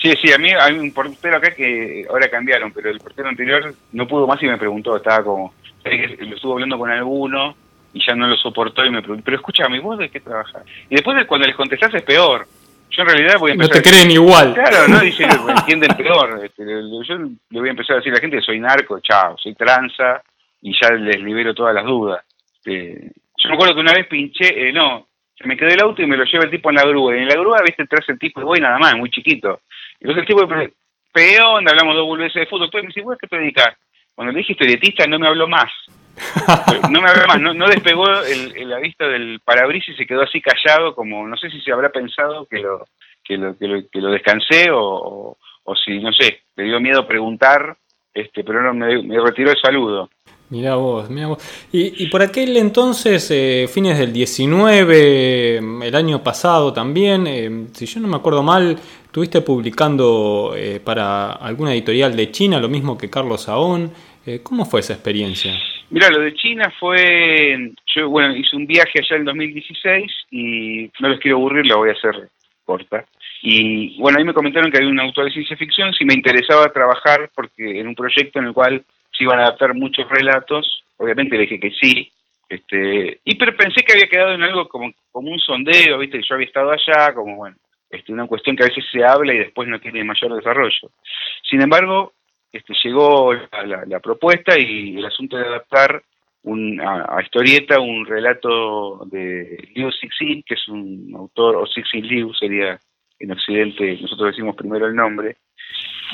sí, sí, a mí hay un portero acá que ahora cambiaron, pero el portero anterior no pudo más y me preguntó, estaba como, lo estuvo hablando con alguno y ya no lo soportó y me preguntó, pero escúchame, ¿vos de qué trabajas? Y después de cuando les contestás es peor, yo en realidad voy a empezar. No te creen igual. Claro, no *laughs* dicen, entienden peor. Este, yo le voy a empezar a decir a la gente que soy narco, chao, soy tranza y ya les libero todas las dudas. Este, yo me acuerdo que una vez pinché, eh, no, se me quedó el auto y me lo lleva el tipo en la grúa. Y en la grúa, viste, entras el tipo y voy nada más, muy chiquito. Y entonces el tipo peón, hablamos dos boludeces de fútbol. Entonces me dice, ¿vos qué te dedicas? Cuando le dije historietista no me habló más. No me habló más, no, despegó el, la vista del parabrisas y se quedó así callado, como no sé si se habrá pensado que lo, que lo, que lo, que lo descansé o, o, si, no sé, le dio miedo preguntar, este pero no, me, me retiró el saludo. Mira vos, mira vos. Y, por aquel entonces, eh, fines del 19, el año pasado también, eh, si yo no me acuerdo mal, estuviste publicando eh, para alguna editorial de China, lo mismo que Carlos Saón. ¿Cómo fue esa experiencia? Mira, lo de China fue, yo bueno, hice un viaje allá en 2016 y no les quiero aburrir, la voy a hacer corta. Y bueno, ahí me comentaron que había un autor de ciencia ficción, si me interesaba trabajar, porque en un proyecto en el cual se iban a adaptar muchos relatos, obviamente le dije que sí, este, y pero pensé que había quedado en algo como, como un sondeo, viste, yo había estado allá, como bueno, este, una cuestión que a veces se habla y después no tiene mayor desarrollo. Sin embargo, este, llegó la, propuesta y el asunto de adaptar un, a, historieta un relato de Liu Cixin, que es un autor, o Cixin Liu sería en Occidente, nosotros decimos primero el nombre,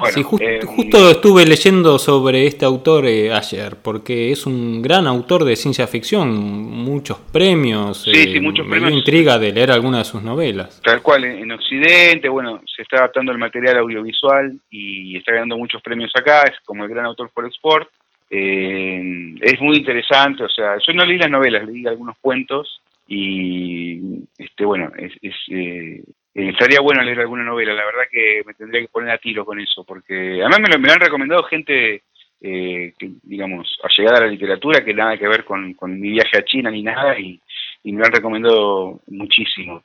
sí, eh, justo estuve leyendo sobre este autor eh, ayer, porque es un gran autor de ciencia ficción, muchos premios. Sí, sí, eh, muchos me dio intriga de leer alguna de sus novelas. Tal cual, en, Occidente, bueno, se está adaptando el material audiovisual y está ganando muchos premios acá, es como el gran autor por export. es muy interesante, o sea, yo no leí las novelas, leí algunos cuentos y este bueno es, eh, estaría bueno leer alguna novela, la verdad que me tendría que poner a tiro con eso, porque además me lo, han recomendado gente, eh, que, digamos, allegada a la literatura, que nada que ver con, mi viaje a China ni nada, y, me lo han recomendado muchísimo.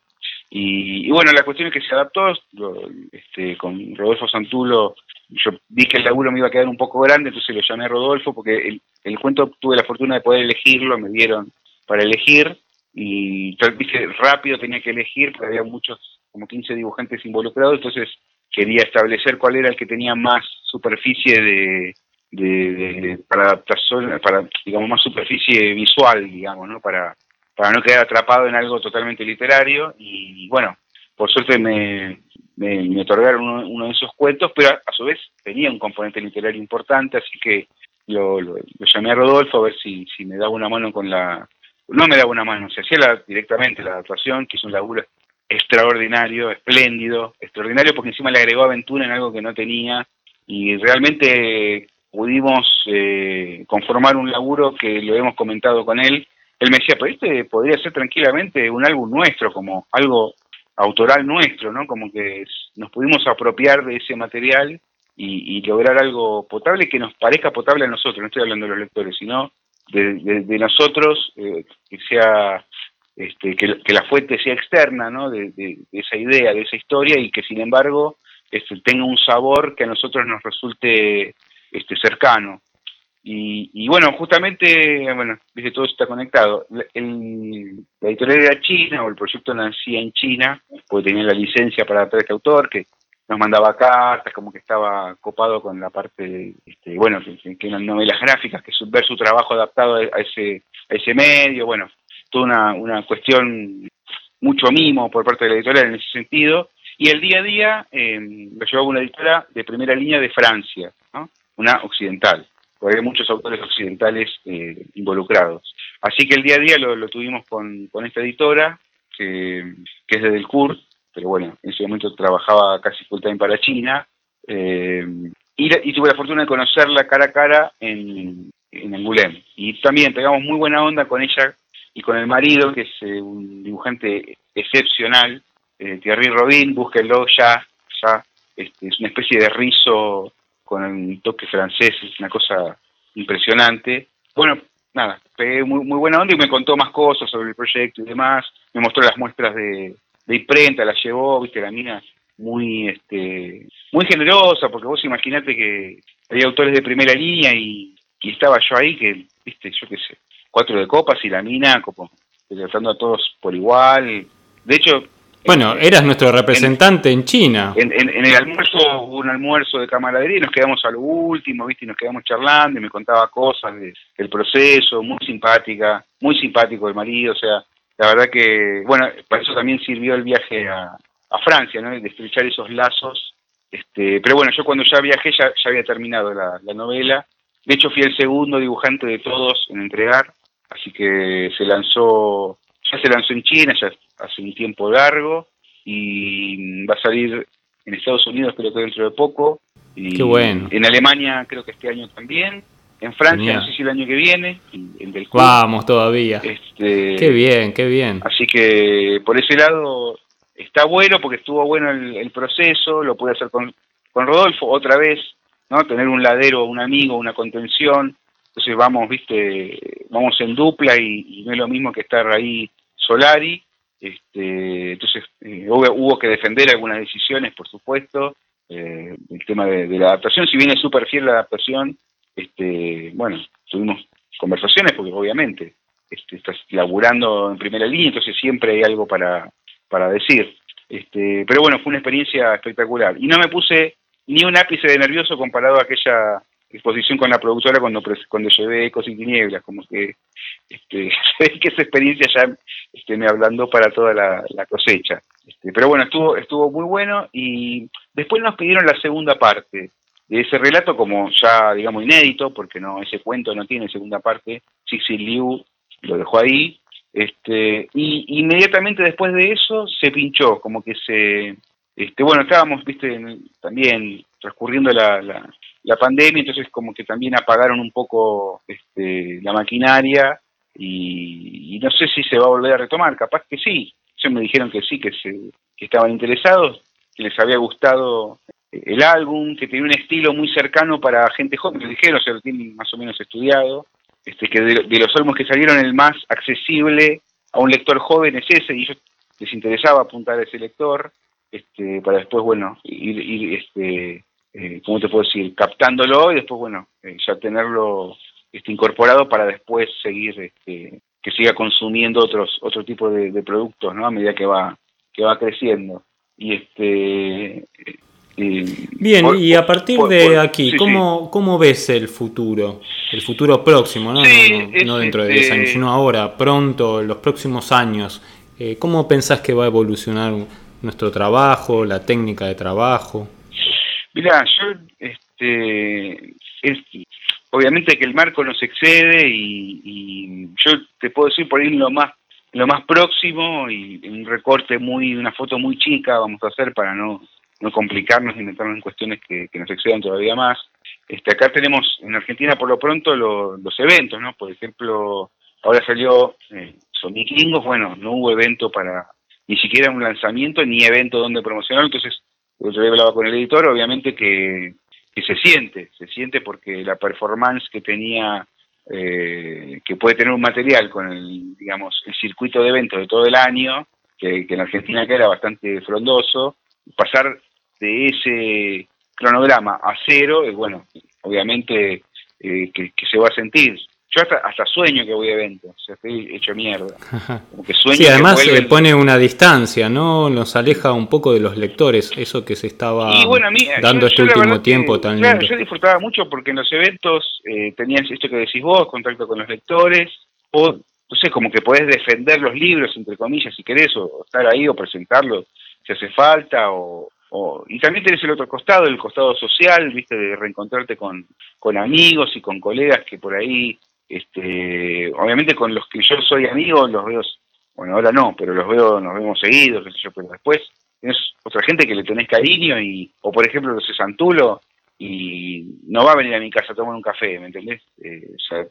Y, bueno, la cuestión es que se adaptó, este, con Rodolfo Santulo, yo vi que el laburo me iba a quedar un poco grande, entonces lo llamé Rodolfo, porque el, el cuento tuve la fortuna de poder elegirlo, me dieron para elegir, y viste, rápido tenía que elegir, porque había muchos como 15 dibujantes involucrados, entonces quería establecer cuál era el que tenía más superficie de, para adaptación, para, digamos, más superficie visual, digamos, ¿no? Para, para no quedar atrapado en algo totalmente literario. Y bueno, por suerte me, me, otorgaron uno, de esos cuentos, pero a, su vez tenía un componente literario importante, así que lo, lo, llamé a Rodolfo a ver si, si me daba una mano con la... No me daba una mano, se hacía la, directamente la adaptación, que es un laburo extraordinario, espléndido, extraordinario porque encima le agregó aventura en algo que no tenía y realmente pudimos eh, conformar un laburo que lo hemos comentado con él. Él me decía, pero este podría ser tranquilamente un álbum nuestro, como algo autoral nuestro, ¿no? Como que nos pudimos apropiar de ese material y, lograr algo potable que nos parezca potable a nosotros, no estoy hablando de los lectores, sino de, nosotros, eh, que sea este, que, la fuente sea externa ¿no? de, esa idea, de esa historia y que sin embargo este, tenga un sabor que a nosotros nos resulte este, cercano. Y, bueno, justamente, bueno, dice, todo está conectado. La editorial era China, o el proyecto nacía en China, porque tenía la licencia para adaptar este autor, que nos mandaba cartas, como que estaba copado con la parte, este, bueno, que, que, eran novelas gráficas, que ver su trabajo adaptado a ese, a ese medio, bueno, toda una, cuestión, mucho mimo por parte de la editorial en ese sentido, y el día a día eh, lo llevaba una editora de primera línea de Francia, una occidental, porque hay muchos autores occidentales eh, involucrados. Así que el día a día lo, tuvimos con, esta editora, que, es de Delcourt, pero bueno, en ese momento trabajaba casi full time para China, eh, y, tuve la fortuna de conocerla cara a cara en, en Angoulême. Y también pegamos muy buena onda con ella y con el marido, que es eh, un dibujante excepcional, eh, Thierry Robin, búsquenlo ya, ya, este, es una especie de rizo con un toque francés, es una cosa impresionante. Bueno, nada, pegué muy, muy buena onda y me contó más cosas sobre el proyecto y demás, me mostró las muestras de, imprenta, las llevó, viste, la mina muy este muy generosa, porque vos imaginate que había autores de primera línea y estaba yo ahí que, viste, yo qué sé, cuatro de copas y la mina como tratando a todos por igual. De hecho... Bueno, eras nuestro representante en, China. En, el almuerzo hubo un almuerzo de camaradería y nos quedamos a lo último, ¿viste? Y nos quedamos charlando y me contaba cosas del proceso, muy simpática, muy simpático el marido, o sea, la verdad que, bueno, para eso también sirvió el viaje a, Francia, ¿no? De estrechar esos lazos. Este, pero bueno, yo cuando ya viajé ya, ya había terminado la, la novela. De hecho, fui el segundo dibujante de todos en entregar así que se lanzó, ya se lanzó en China, ya hace un tiempo largo, y va a salir en Estados Unidos creo que dentro de poco, y Qué bueno. en Alemania creo que este año también, en Francia, no sé si el año que viene, el del Vamos todavía. Este, qué bien, qué bien. Así que por ese lado está bueno porque estuvo bueno el, proceso, lo pude hacer con, con Rodolfo otra vez, ¿no? Tener un ladero, un amigo, una contención. Entonces vamos, viste, vamos en dupla y, no es lo mismo que estar ahí Solari. Este, entonces eh, hubo, que defender algunas decisiones, por supuesto, eh, el tema de, la adaptación. Si bien es súper fiel la adaptación, este, bueno, tuvimos conversaciones porque obviamente este, estás laburando en primera línea, entonces siempre hay algo para, para decir. Este, pero bueno, fue una experiencia espectacular. Y no me puse ni un ápice de nervioso comparado a aquella exposición con la productora cuando cuando llevé Ecos y Tinieblas, como que este, *laughs* que esa experiencia ya este, me ablandó para toda la, cosecha. Este, pero bueno, estuvo, estuvo muy bueno y después nos pidieron la segunda parte de ese relato como ya, digamos, inédito, porque no ese cuento no tiene segunda parte, Sixi Liu lo dejó ahí, este, y inmediatamente después de eso se pinchó, como que se, este, bueno, estábamos, viste, también transcurriendo la, pandemia, entonces como que también apagaron un poco este, la maquinaria y, no sé si se va a volver a retomar, capaz que sí, ellos me dijeron que sí, que, se, que estaban interesados, que les había gustado el álbum, que tenía un estilo muy cercano para gente joven, me dijeron, o sea, lo tienen más o menos estudiado, este, que de, los álbumes que salieron el más accesible a un lector joven es ese, y ellos les interesaba apuntar a ese lector, este, para después, bueno, ir, este, eh, ¿cómo te puedo decir?, captándolo y después, bueno, eh, ya tenerlo este, incorporado para después seguir, este, que siga consumiendo otros otro tipo de, productos, ¿no?, a medida que va, que va creciendo. Y este Bien, y a partir de aquí, ¿cómo, ¿cómo ves el futuro? El futuro próximo, ¿no? no, dentro de 10 años, sino ahora, pronto, los próximos años. Eh, ¿Cómo pensás que va a evolucionar nuestro trabajo, la técnica de trabajo? Mira, yo, este, obviamente que el marco nos excede y, yo te puedo decir por ahí lo más lo más próximo y un recorte muy, una foto muy chica vamos a hacer para no no complicarnos y meternos en cuestiones que, nos excedan todavía más. Este, acá tenemos en Argentina por lo pronto los eventos, ¿no? Por ejemplo, ahora salió eh, Sonic bueno, no hubo evento para ni siquiera un lanzamiento ni evento donde promocionar, entonces yo hablaba con el editor, obviamente que, se siente, se siente porque la performance que tenía, eh, que puede tener un material con el, digamos, el circuito de eventos de todo el año, que, que en Argentina acá era bastante frondoso, pasar de ese cronograma a cero, es bueno, obviamente eh, que, se va a sentir. Yo hasta, sueño que voy a eventos, o sea, estoy hecho mierda. *laughs* Como que sueño sí, además se pone una distancia, ¿no? Nos aleja un poco de los lectores, eso que se estaba dando este último tiempo tan claro, Yo disfrutaba mucho porque en los eventos eh, tenías esto que decís vos, contacto con los lectores, o no sé, como que podés defender los libros, entre comillas, si querés, o estar ahí o presentarlos si hace falta, o, y también tenés el otro costado, el costado social, viste, de reencontrarte con, con amigos y con colegas que por ahí, este, obviamente con los que yo soy amigo, los veo, bueno, ahora no, pero los veo, nos vemos seguidos, pero después tenés otra gente que le tenés cariño y, o por ejemplo los Santulo, y no va a venir a mi casa a tomar un café, ¿me entendés? Eh, o sea,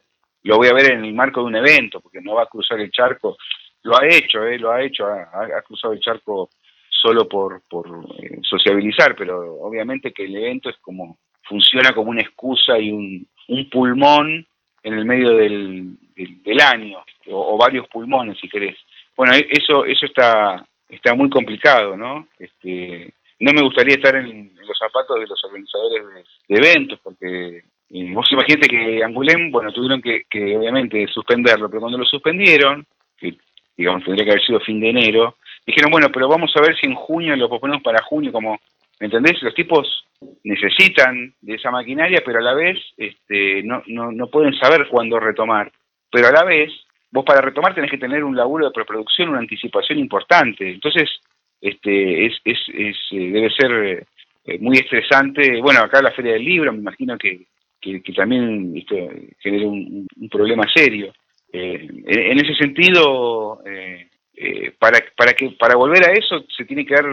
lo voy a ver en el marco de un evento, porque no va a cruzar el charco, lo ha hecho, eh, lo ha hecho, ha cruzado el charco solo por, por eh, sociabilizar, pero obviamente que el evento es como, funciona como una excusa y un pulmón en el medio del, del, año, o, varios pulmones si querés. Bueno, e, eso, eso está, está muy complicado, ¿no? Este, no me gustaría estar en, los zapatos de los organizadores de, eventos, porque vos imaginate que Angulem, bueno, tuvieron que, que obviamente suspenderlo, pero cuando lo suspendieron, que digamos tendría que haber sido fin de enero, dijeron, bueno, pero vamos a ver si en junio lo proponemos para junio, como, ¿me entendés? Los tipos necesitan de esa maquinaria, pero a la vez este, no, no, no pueden saber cuándo retomar. Pero a la vez, vos para retomar tenés que tener un laburo de preproducción, una anticipación importante. Entonces, este, es, es, es eh, debe ser eh, muy estresante. Bueno, acá la Feria del Libro, me imagino que, que, también esto genera un, problema serio. Eh, en, ese sentido, eh, eh, para, para, que, para volver a eso se tiene que dar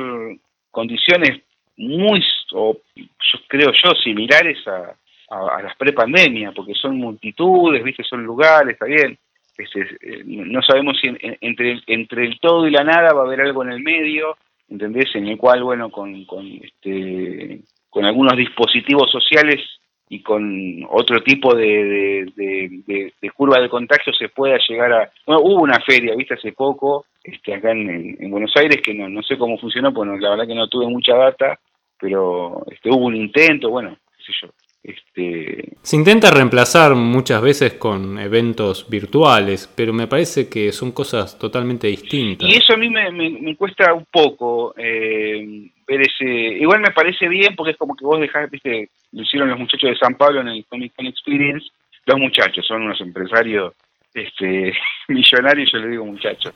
condiciones muy, o yo creo yo, similares a, a, las pre-pandemia, porque son multitudes, ¿viste? Son lugares, está bien. Eh, no sabemos si entre, entre el todo y la nada va a haber algo en el medio, ¿entendés? En el cual, bueno, con, con, este, con algunos dispositivos sociales y con otro tipo de, de, curva de contagio se pueda llegar a... Bueno, hubo una feria, ¿viste? Hace poco, este, acá en, Buenos Aires, que no, no sé cómo funcionó, pues la verdad que no tuve mucha data, pero este, hubo un intento, bueno, qué sé yo. Este... Se intenta reemplazar muchas veces con eventos virtuales, pero me parece que son cosas totalmente distintas. Y eso a mí me, cuesta un poco eh, ver ese... Igual me parece bien porque es como que vos dejás, viste, lo hicieron los muchachos de San Pablo en el Comic Con Experience, los muchachos son unos empresarios este, *laughs* millonarios, yo le digo muchachos.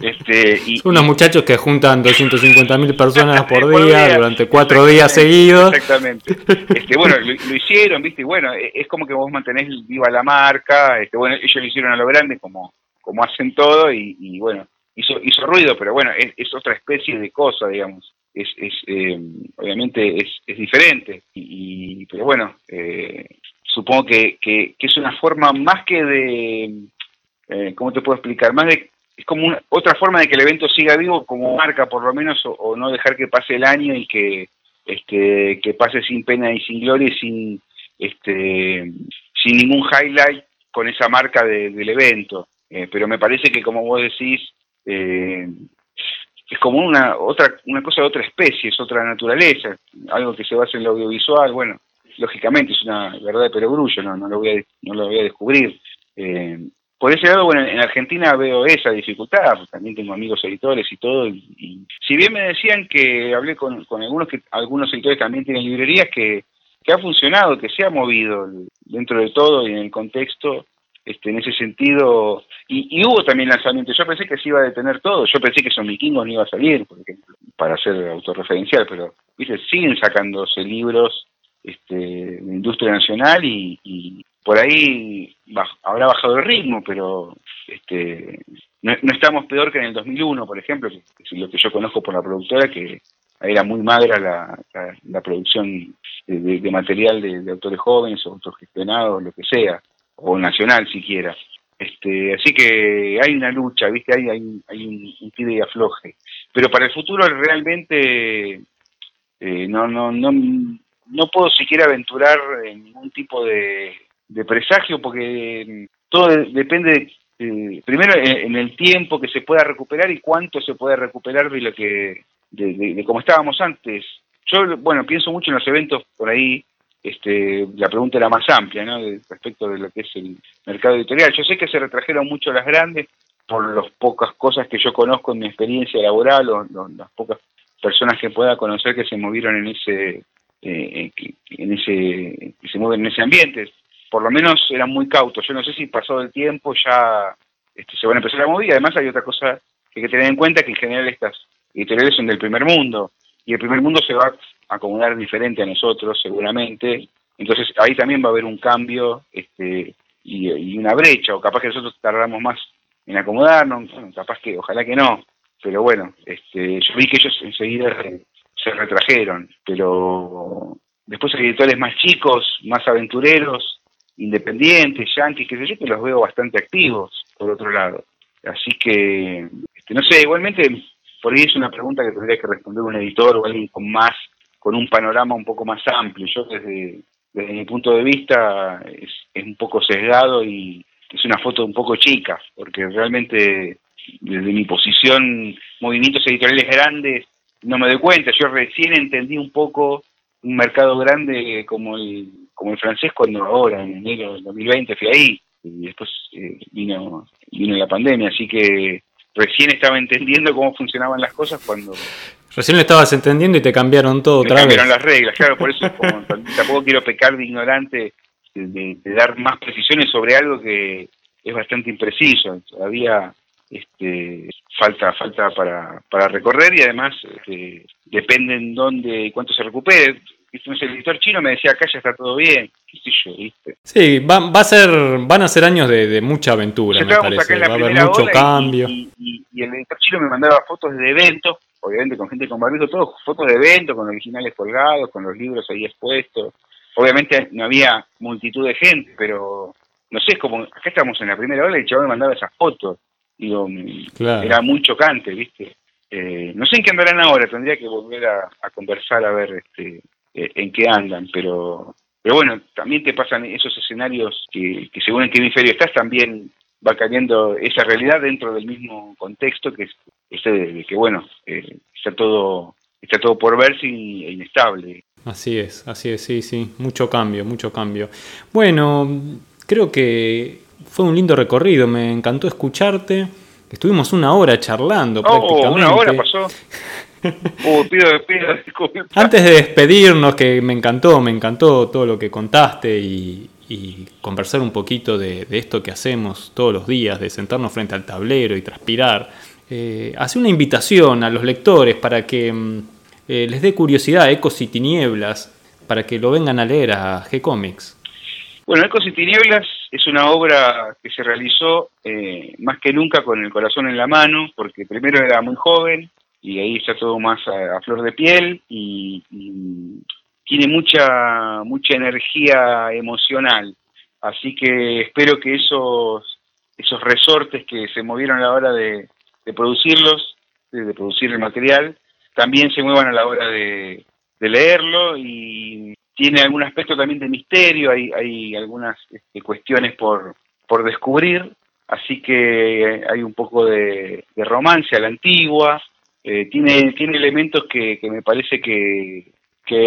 Este, y, Son unos muchachos que juntan 250 mil personas *laughs* por, día, durante cuatro días seguidos. Exactamente. Este, bueno, lo, hicieron, ¿viste? Y bueno, e, es como que vos mantenés viva la marca. Este, bueno, ellos lo hicieron a lo grande, como, como hacen todo, y, bueno, hizo, hizo ruido, pero bueno, es, otra especie de cosa, digamos. Es, es eh, obviamente es, es diferente. Y, pero bueno, eh, supongo que, que, es una forma más que de, eh, ¿cómo te puedo explicar? Más de es como una, otra forma de que el evento siga vivo como marca por lo menos o, no dejar que pase el año y que este que pase sin pena y sin gloria y sin este sin ningún highlight con esa marca del evento eh, pero me parece que como vos decís eh, es como una otra una cosa de otra especie es otra naturaleza algo que se basa en lo audiovisual bueno lógicamente es una verdad de perogrullo no no lo voy a no lo voy a descubrir. Eh, por ese lado, bueno, en Argentina veo esa dificultad, pues también tengo amigos editores y todo, y, si bien me decían que hablé con, algunos que algunos editores también tienen librerías que, que ha funcionado, que se ha movido dentro de todo y en el contexto, este, en ese sentido, y, hubo también lanzamientos, yo pensé que se iba a detener todo, yo pensé que Son Vikingos no iba a salir, por ejemplo, para ser autorreferencial, pero ¿viste? siguen sacándose libros este, de industria nacional y, por ahí habrá bajado el ritmo, pero este, no, estamos peor que en el 2001, por ejemplo, lo que yo conozco por la productora, que era muy magra la, la, producción de, material de, autores jóvenes o autogestionados, lo que sea, o nacional siquiera. Este, así que hay una lucha, ¿viste? Hay, hay, un, un y afloje. Pero para el futuro realmente eh, no, no, no, no puedo siquiera aventurar en ningún tipo de, de presagio porque mm, todo depende primero en, el tiempo que se pueda recuperar y cuánto se puede recuperar de lo que de, como estábamos antes yo bueno pienso mucho en los eventos por ahí este la pregunta era más amplia no respecto de lo que es el mercado editorial yo sé que se retrajeron mucho las grandes por las pocas cosas que yo conozco en mi experiencia laboral o, las pocas personas que pueda conocer que se movieron en ese eh, en ese que se mueven en ese ambiente por lo menos eran muy cautos. Yo no sé si pasado el tiempo ya este, se van a empezar a mover. Además hay otra cosa que hay que tener en cuenta, que en general estas editoriales son del primer mundo. Y el primer mundo se va acomodar diferente a nosotros, seguramente. Entonces ahí también va a haber un cambio este, y, una brecha. O capaz que nosotros tardamos más en acomodarnos. capaz que, ojalá que no. Pero bueno, este, yo vi que ellos enseguida se retrajeron. Pero después hay editores más chicos, más aventureros, independientes, yanquis, que sé yo, que los veo bastante activos, por otro lado. Así que, este, no sé, igualmente, por ahí es una pregunta que tendría que responder un editor o alguien con más, con un panorama un poco más amplio. Yo desde, desde mi punto de vista es, es un poco sesgado y es una foto un poco chica, porque realmente desde mi posición, movimientos editoriales grandes, no me doy cuenta. Yo recién entendí un poco un mercado grande como el, como el francés cuando ahora, en enero del 2020, fui ahí y después eh, vino, vino la pandemia, así que recién estaba entendiendo cómo funcionaban las cosas cuando... Recién lo estabas entendiendo y te cambiaron todo otra cambiaron las reglas, claro, por eso *laughs* tampoco quiero pecar de ignorante de, dar más precisiones sobre algo que es bastante impreciso, todavía este, falta falta para, para recorrer y además este, depende en dónde y cuánto se recupere el editor chino me decía, acá ya está todo bien, qué sé yo, ¿viste? Sí, va, va a ser, van a ser años de, mucha aventura, me parece. Va a haber mucho cambio. Y, el editor chino me mandaba fotos de eventos, obviamente con gente con barbijo, todos fotos de eventos, con originales colgados, con los libros ahí expuestos. obviamente no había multitud de gente, pero no sé, es como, acá estamos en la primera hora y el chaval me mandaba esas fotos. Digo, era muy chocante, ¿viste? Eh, no sé en qué andarán ahora, tendría que volver a, conversar a ver este, eh, en qué andan, pero pero bueno, también te pasan esos escenarios que, según en qué hemisferio estás, también va cayendo esa realidad dentro del mismo contexto que de, que bueno, eh, está todo está todo por verse e inestable. Así es, así es, sí, sí, mucho cambio, mucho cambio. Bueno, creo que fue un lindo recorrido, me encantó escucharte. Estuvimos una hora charlando oh, prácticamente. Una hora pasó. *laughs* Uh, Antes de despedirnos, que me encantó, me encantó todo lo que contaste y, conversar un poquito de, esto que hacemos todos los días, de sentarnos frente al tablero y transpirar, eh, hace una invitación a los lectores para que mm, eh, les dé curiosidad Ecos y Tinieblas, para que lo vengan a leer a G-Comics. Bueno, Ecos y Tinieblas es una obra que se realizó eh, más que nunca con el corazón en la mano, porque primero era muy joven, y ahí está todo más a, flor de piel y, tiene mucha mucha energía emocional así que espero que esos esos resortes que se movieron a la hora de, producirlos de, producir el material. También se muevan a la hora de, leerlo y tiene algún aspecto también de misterio hay hay algunas este, cuestiones por por descubrir. Así que hay un poco de, de romance a la antigua. Eh, tiene, tiene elementos que, me parece que,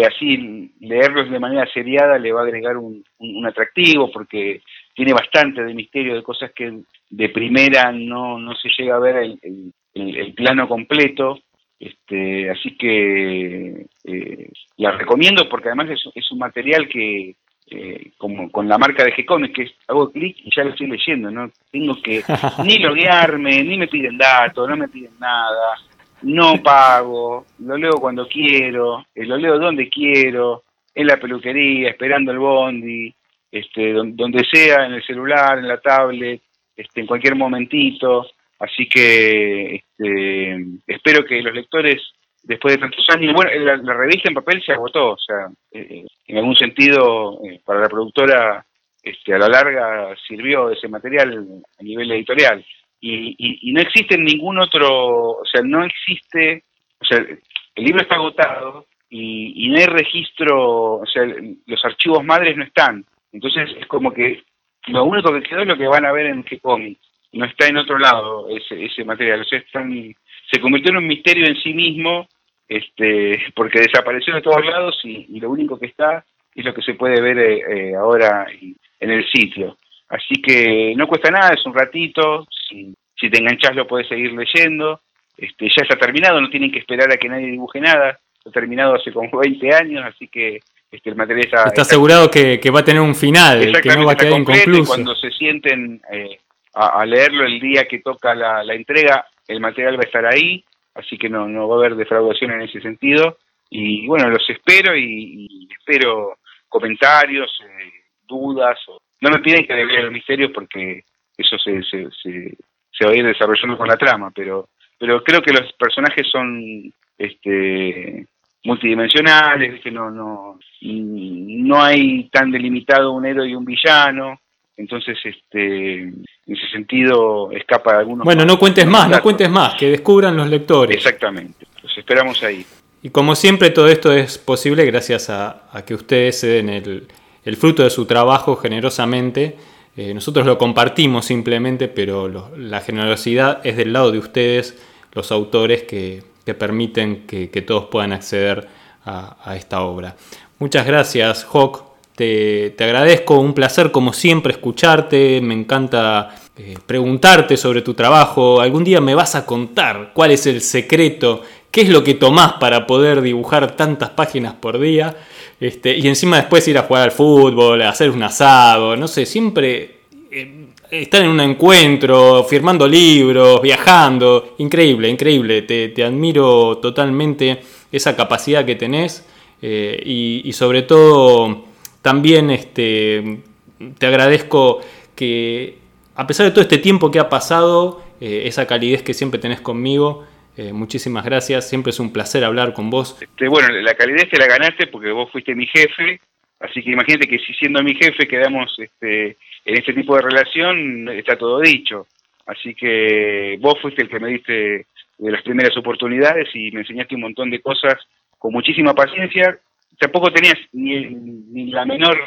así leerlos de manera seriada le va a agregar un, atractivo porque tiene bastante de misterio, de cosas que de primera no, no se llega a ver el, el, plano completo. Este, así que eh, la recomiendo porque además es, es un material que, eh, como con la marca de G-Comics, que hago clic y ya lo estoy leyendo, no tengo que *laughs* ni loguearme, ni me piden datos, no me piden nada, no pago, lo leo cuando quiero, eh, lo leo donde quiero, en la peluquería, esperando el bondi, este, donde sea, en el celular, en la tablet, este, en cualquier momentito. Así que este, espero que los lectores, después de tantos años, bueno, la, revista en papel se agotó, o sea, eh, en algún sentido, eh, para la productora, este, a la larga sirvió ese material a nivel editorial y, no existe ningún otro, o sea, no existe, o sea, el libro está agotado y, no hay registro, o sea, los archivos madres no están. Entonces es como que lo único que quedó es lo que van a ver en qué cómic, no está en otro lado ese, ese material, o sea, se convirtió en un misterio en sí mismo, este, porque desapareció de todos lados y, lo único que está es lo que se puede ver eh, eh, ahora en el sitio. Así que no cuesta nada, es un ratito, si, te enganchás lo puedes seguir leyendo, este, ya está terminado, no tienen que esperar a que nadie dibuje nada, está terminado hace como 20 años, así que este, el material está... Está, asegurado que, va a tener un final, que no va a quedar inconcluso. Cuando se sienten eh, a, leerlo el día que toca la, entrega, el material va a estar ahí, así que no, no va a haber defraudación en ese sentido. Y bueno, los espero y, espero comentarios, eh, dudas o no me piden que devele los misterios porque eso se, se, se, va a ir desarrollando con la trama, pero, pero creo que los personajes son este, multidimensionales, que no, no, no hay tan delimitado un héroe y un villano, entonces este, en ese sentido escapa de algunos... Bueno, no cuentes más, no cuentes más, que descubran los lectores. Exactamente, los esperamos ahí. Y como siempre todo esto es posible gracias a, a que ustedes se den el, el fruto de su trabajo generosamente. Eh, nosotros lo compartimos simplemente, pero la generosidad es del lado de ustedes, los autores que, permiten que, todos puedan acceder a, esta obra. Muchas gracias, Hawk. Te, agradezco, un placer como siempre escucharte, me encanta eh, preguntarte sobre tu trabajo. Algún día me vas a contar cuál es el secreto, qué es lo que tomás para poder dibujar tantas páginas por día. Este, y encima después ir a jugar al fútbol, a hacer un asado, no sé, siempre eh, estar en un encuentro, firmando libros, viajando. Increíble, increíble. Te, admiro totalmente esa capacidad que tenés eh, y, sobre todo también este, te agradezco que a pesar de todo este tiempo que ha pasado, eh, esa calidez que siempre tenés conmigo, eh, muchísimas gracias, siempre es un placer hablar con vos. Este, bueno, la calidad te la ganaste porque vos fuiste mi jefe Así que imagínate que si siendo mi jefe quedamos este, en este tipo de relación, está todo dicho. Así que vos fuiste el que me diste de las primeras oportunidades y me enseñaste un montón de cosas con muchísima paciencia. Tampoco tenías ni, la menor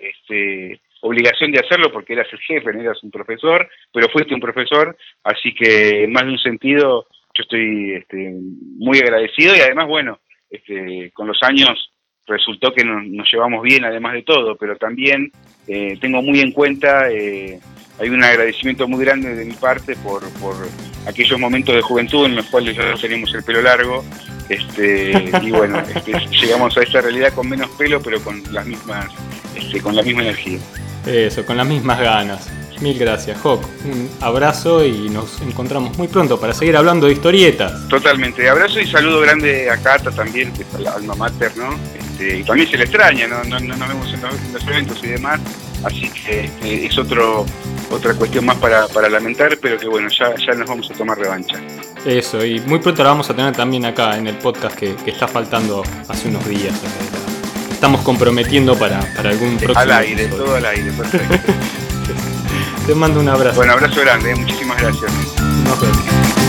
este, obligación de hacerlo porque eras el jefe, no eras un profesor, pero fuiste un profesor, así que en más de un sentido yo estoy este, muy agradecido y además, bueno, este, con los años resultó que nos, llevamos bien además de todo, pero también eh, tengo muy en cuenta, eh, hay un agradecimiento muy grande de mi parte por, por aquellos momentos de juventud en los cuales ya teníamos el pelo largo, este, *laughs* y bueno, este, llegamos a esta realidad con menos pelo, pero con las mismas, este, con la misma energía. Eso, con las mismas ganas. Mil gracias, Joc. Un abrazo y nos encontramos muy pronto para seguir hablando de historietas. Totalmente. Abrazo y saludo grande a Cata también, que es la alma mater, ¿no? Este, y también se le extraña, ¿no? No, nos vemos en los, eventos y demás. Así que este, es otro otra cuestión más para, lamentar, pero que bueno, ya, ya nos vamos a tomar revancha. Eso, y muy pronto la vamos a tener también acá en el podcast que, está faltando hace unos días. Estamos comprometiendo para, para algún próximo. Al aire, todo al aire, perfecto. *laughs* Te mando un abrazo. Bueno, abrazo grande, ¿eh? muchísimas gracias. Nos vemos.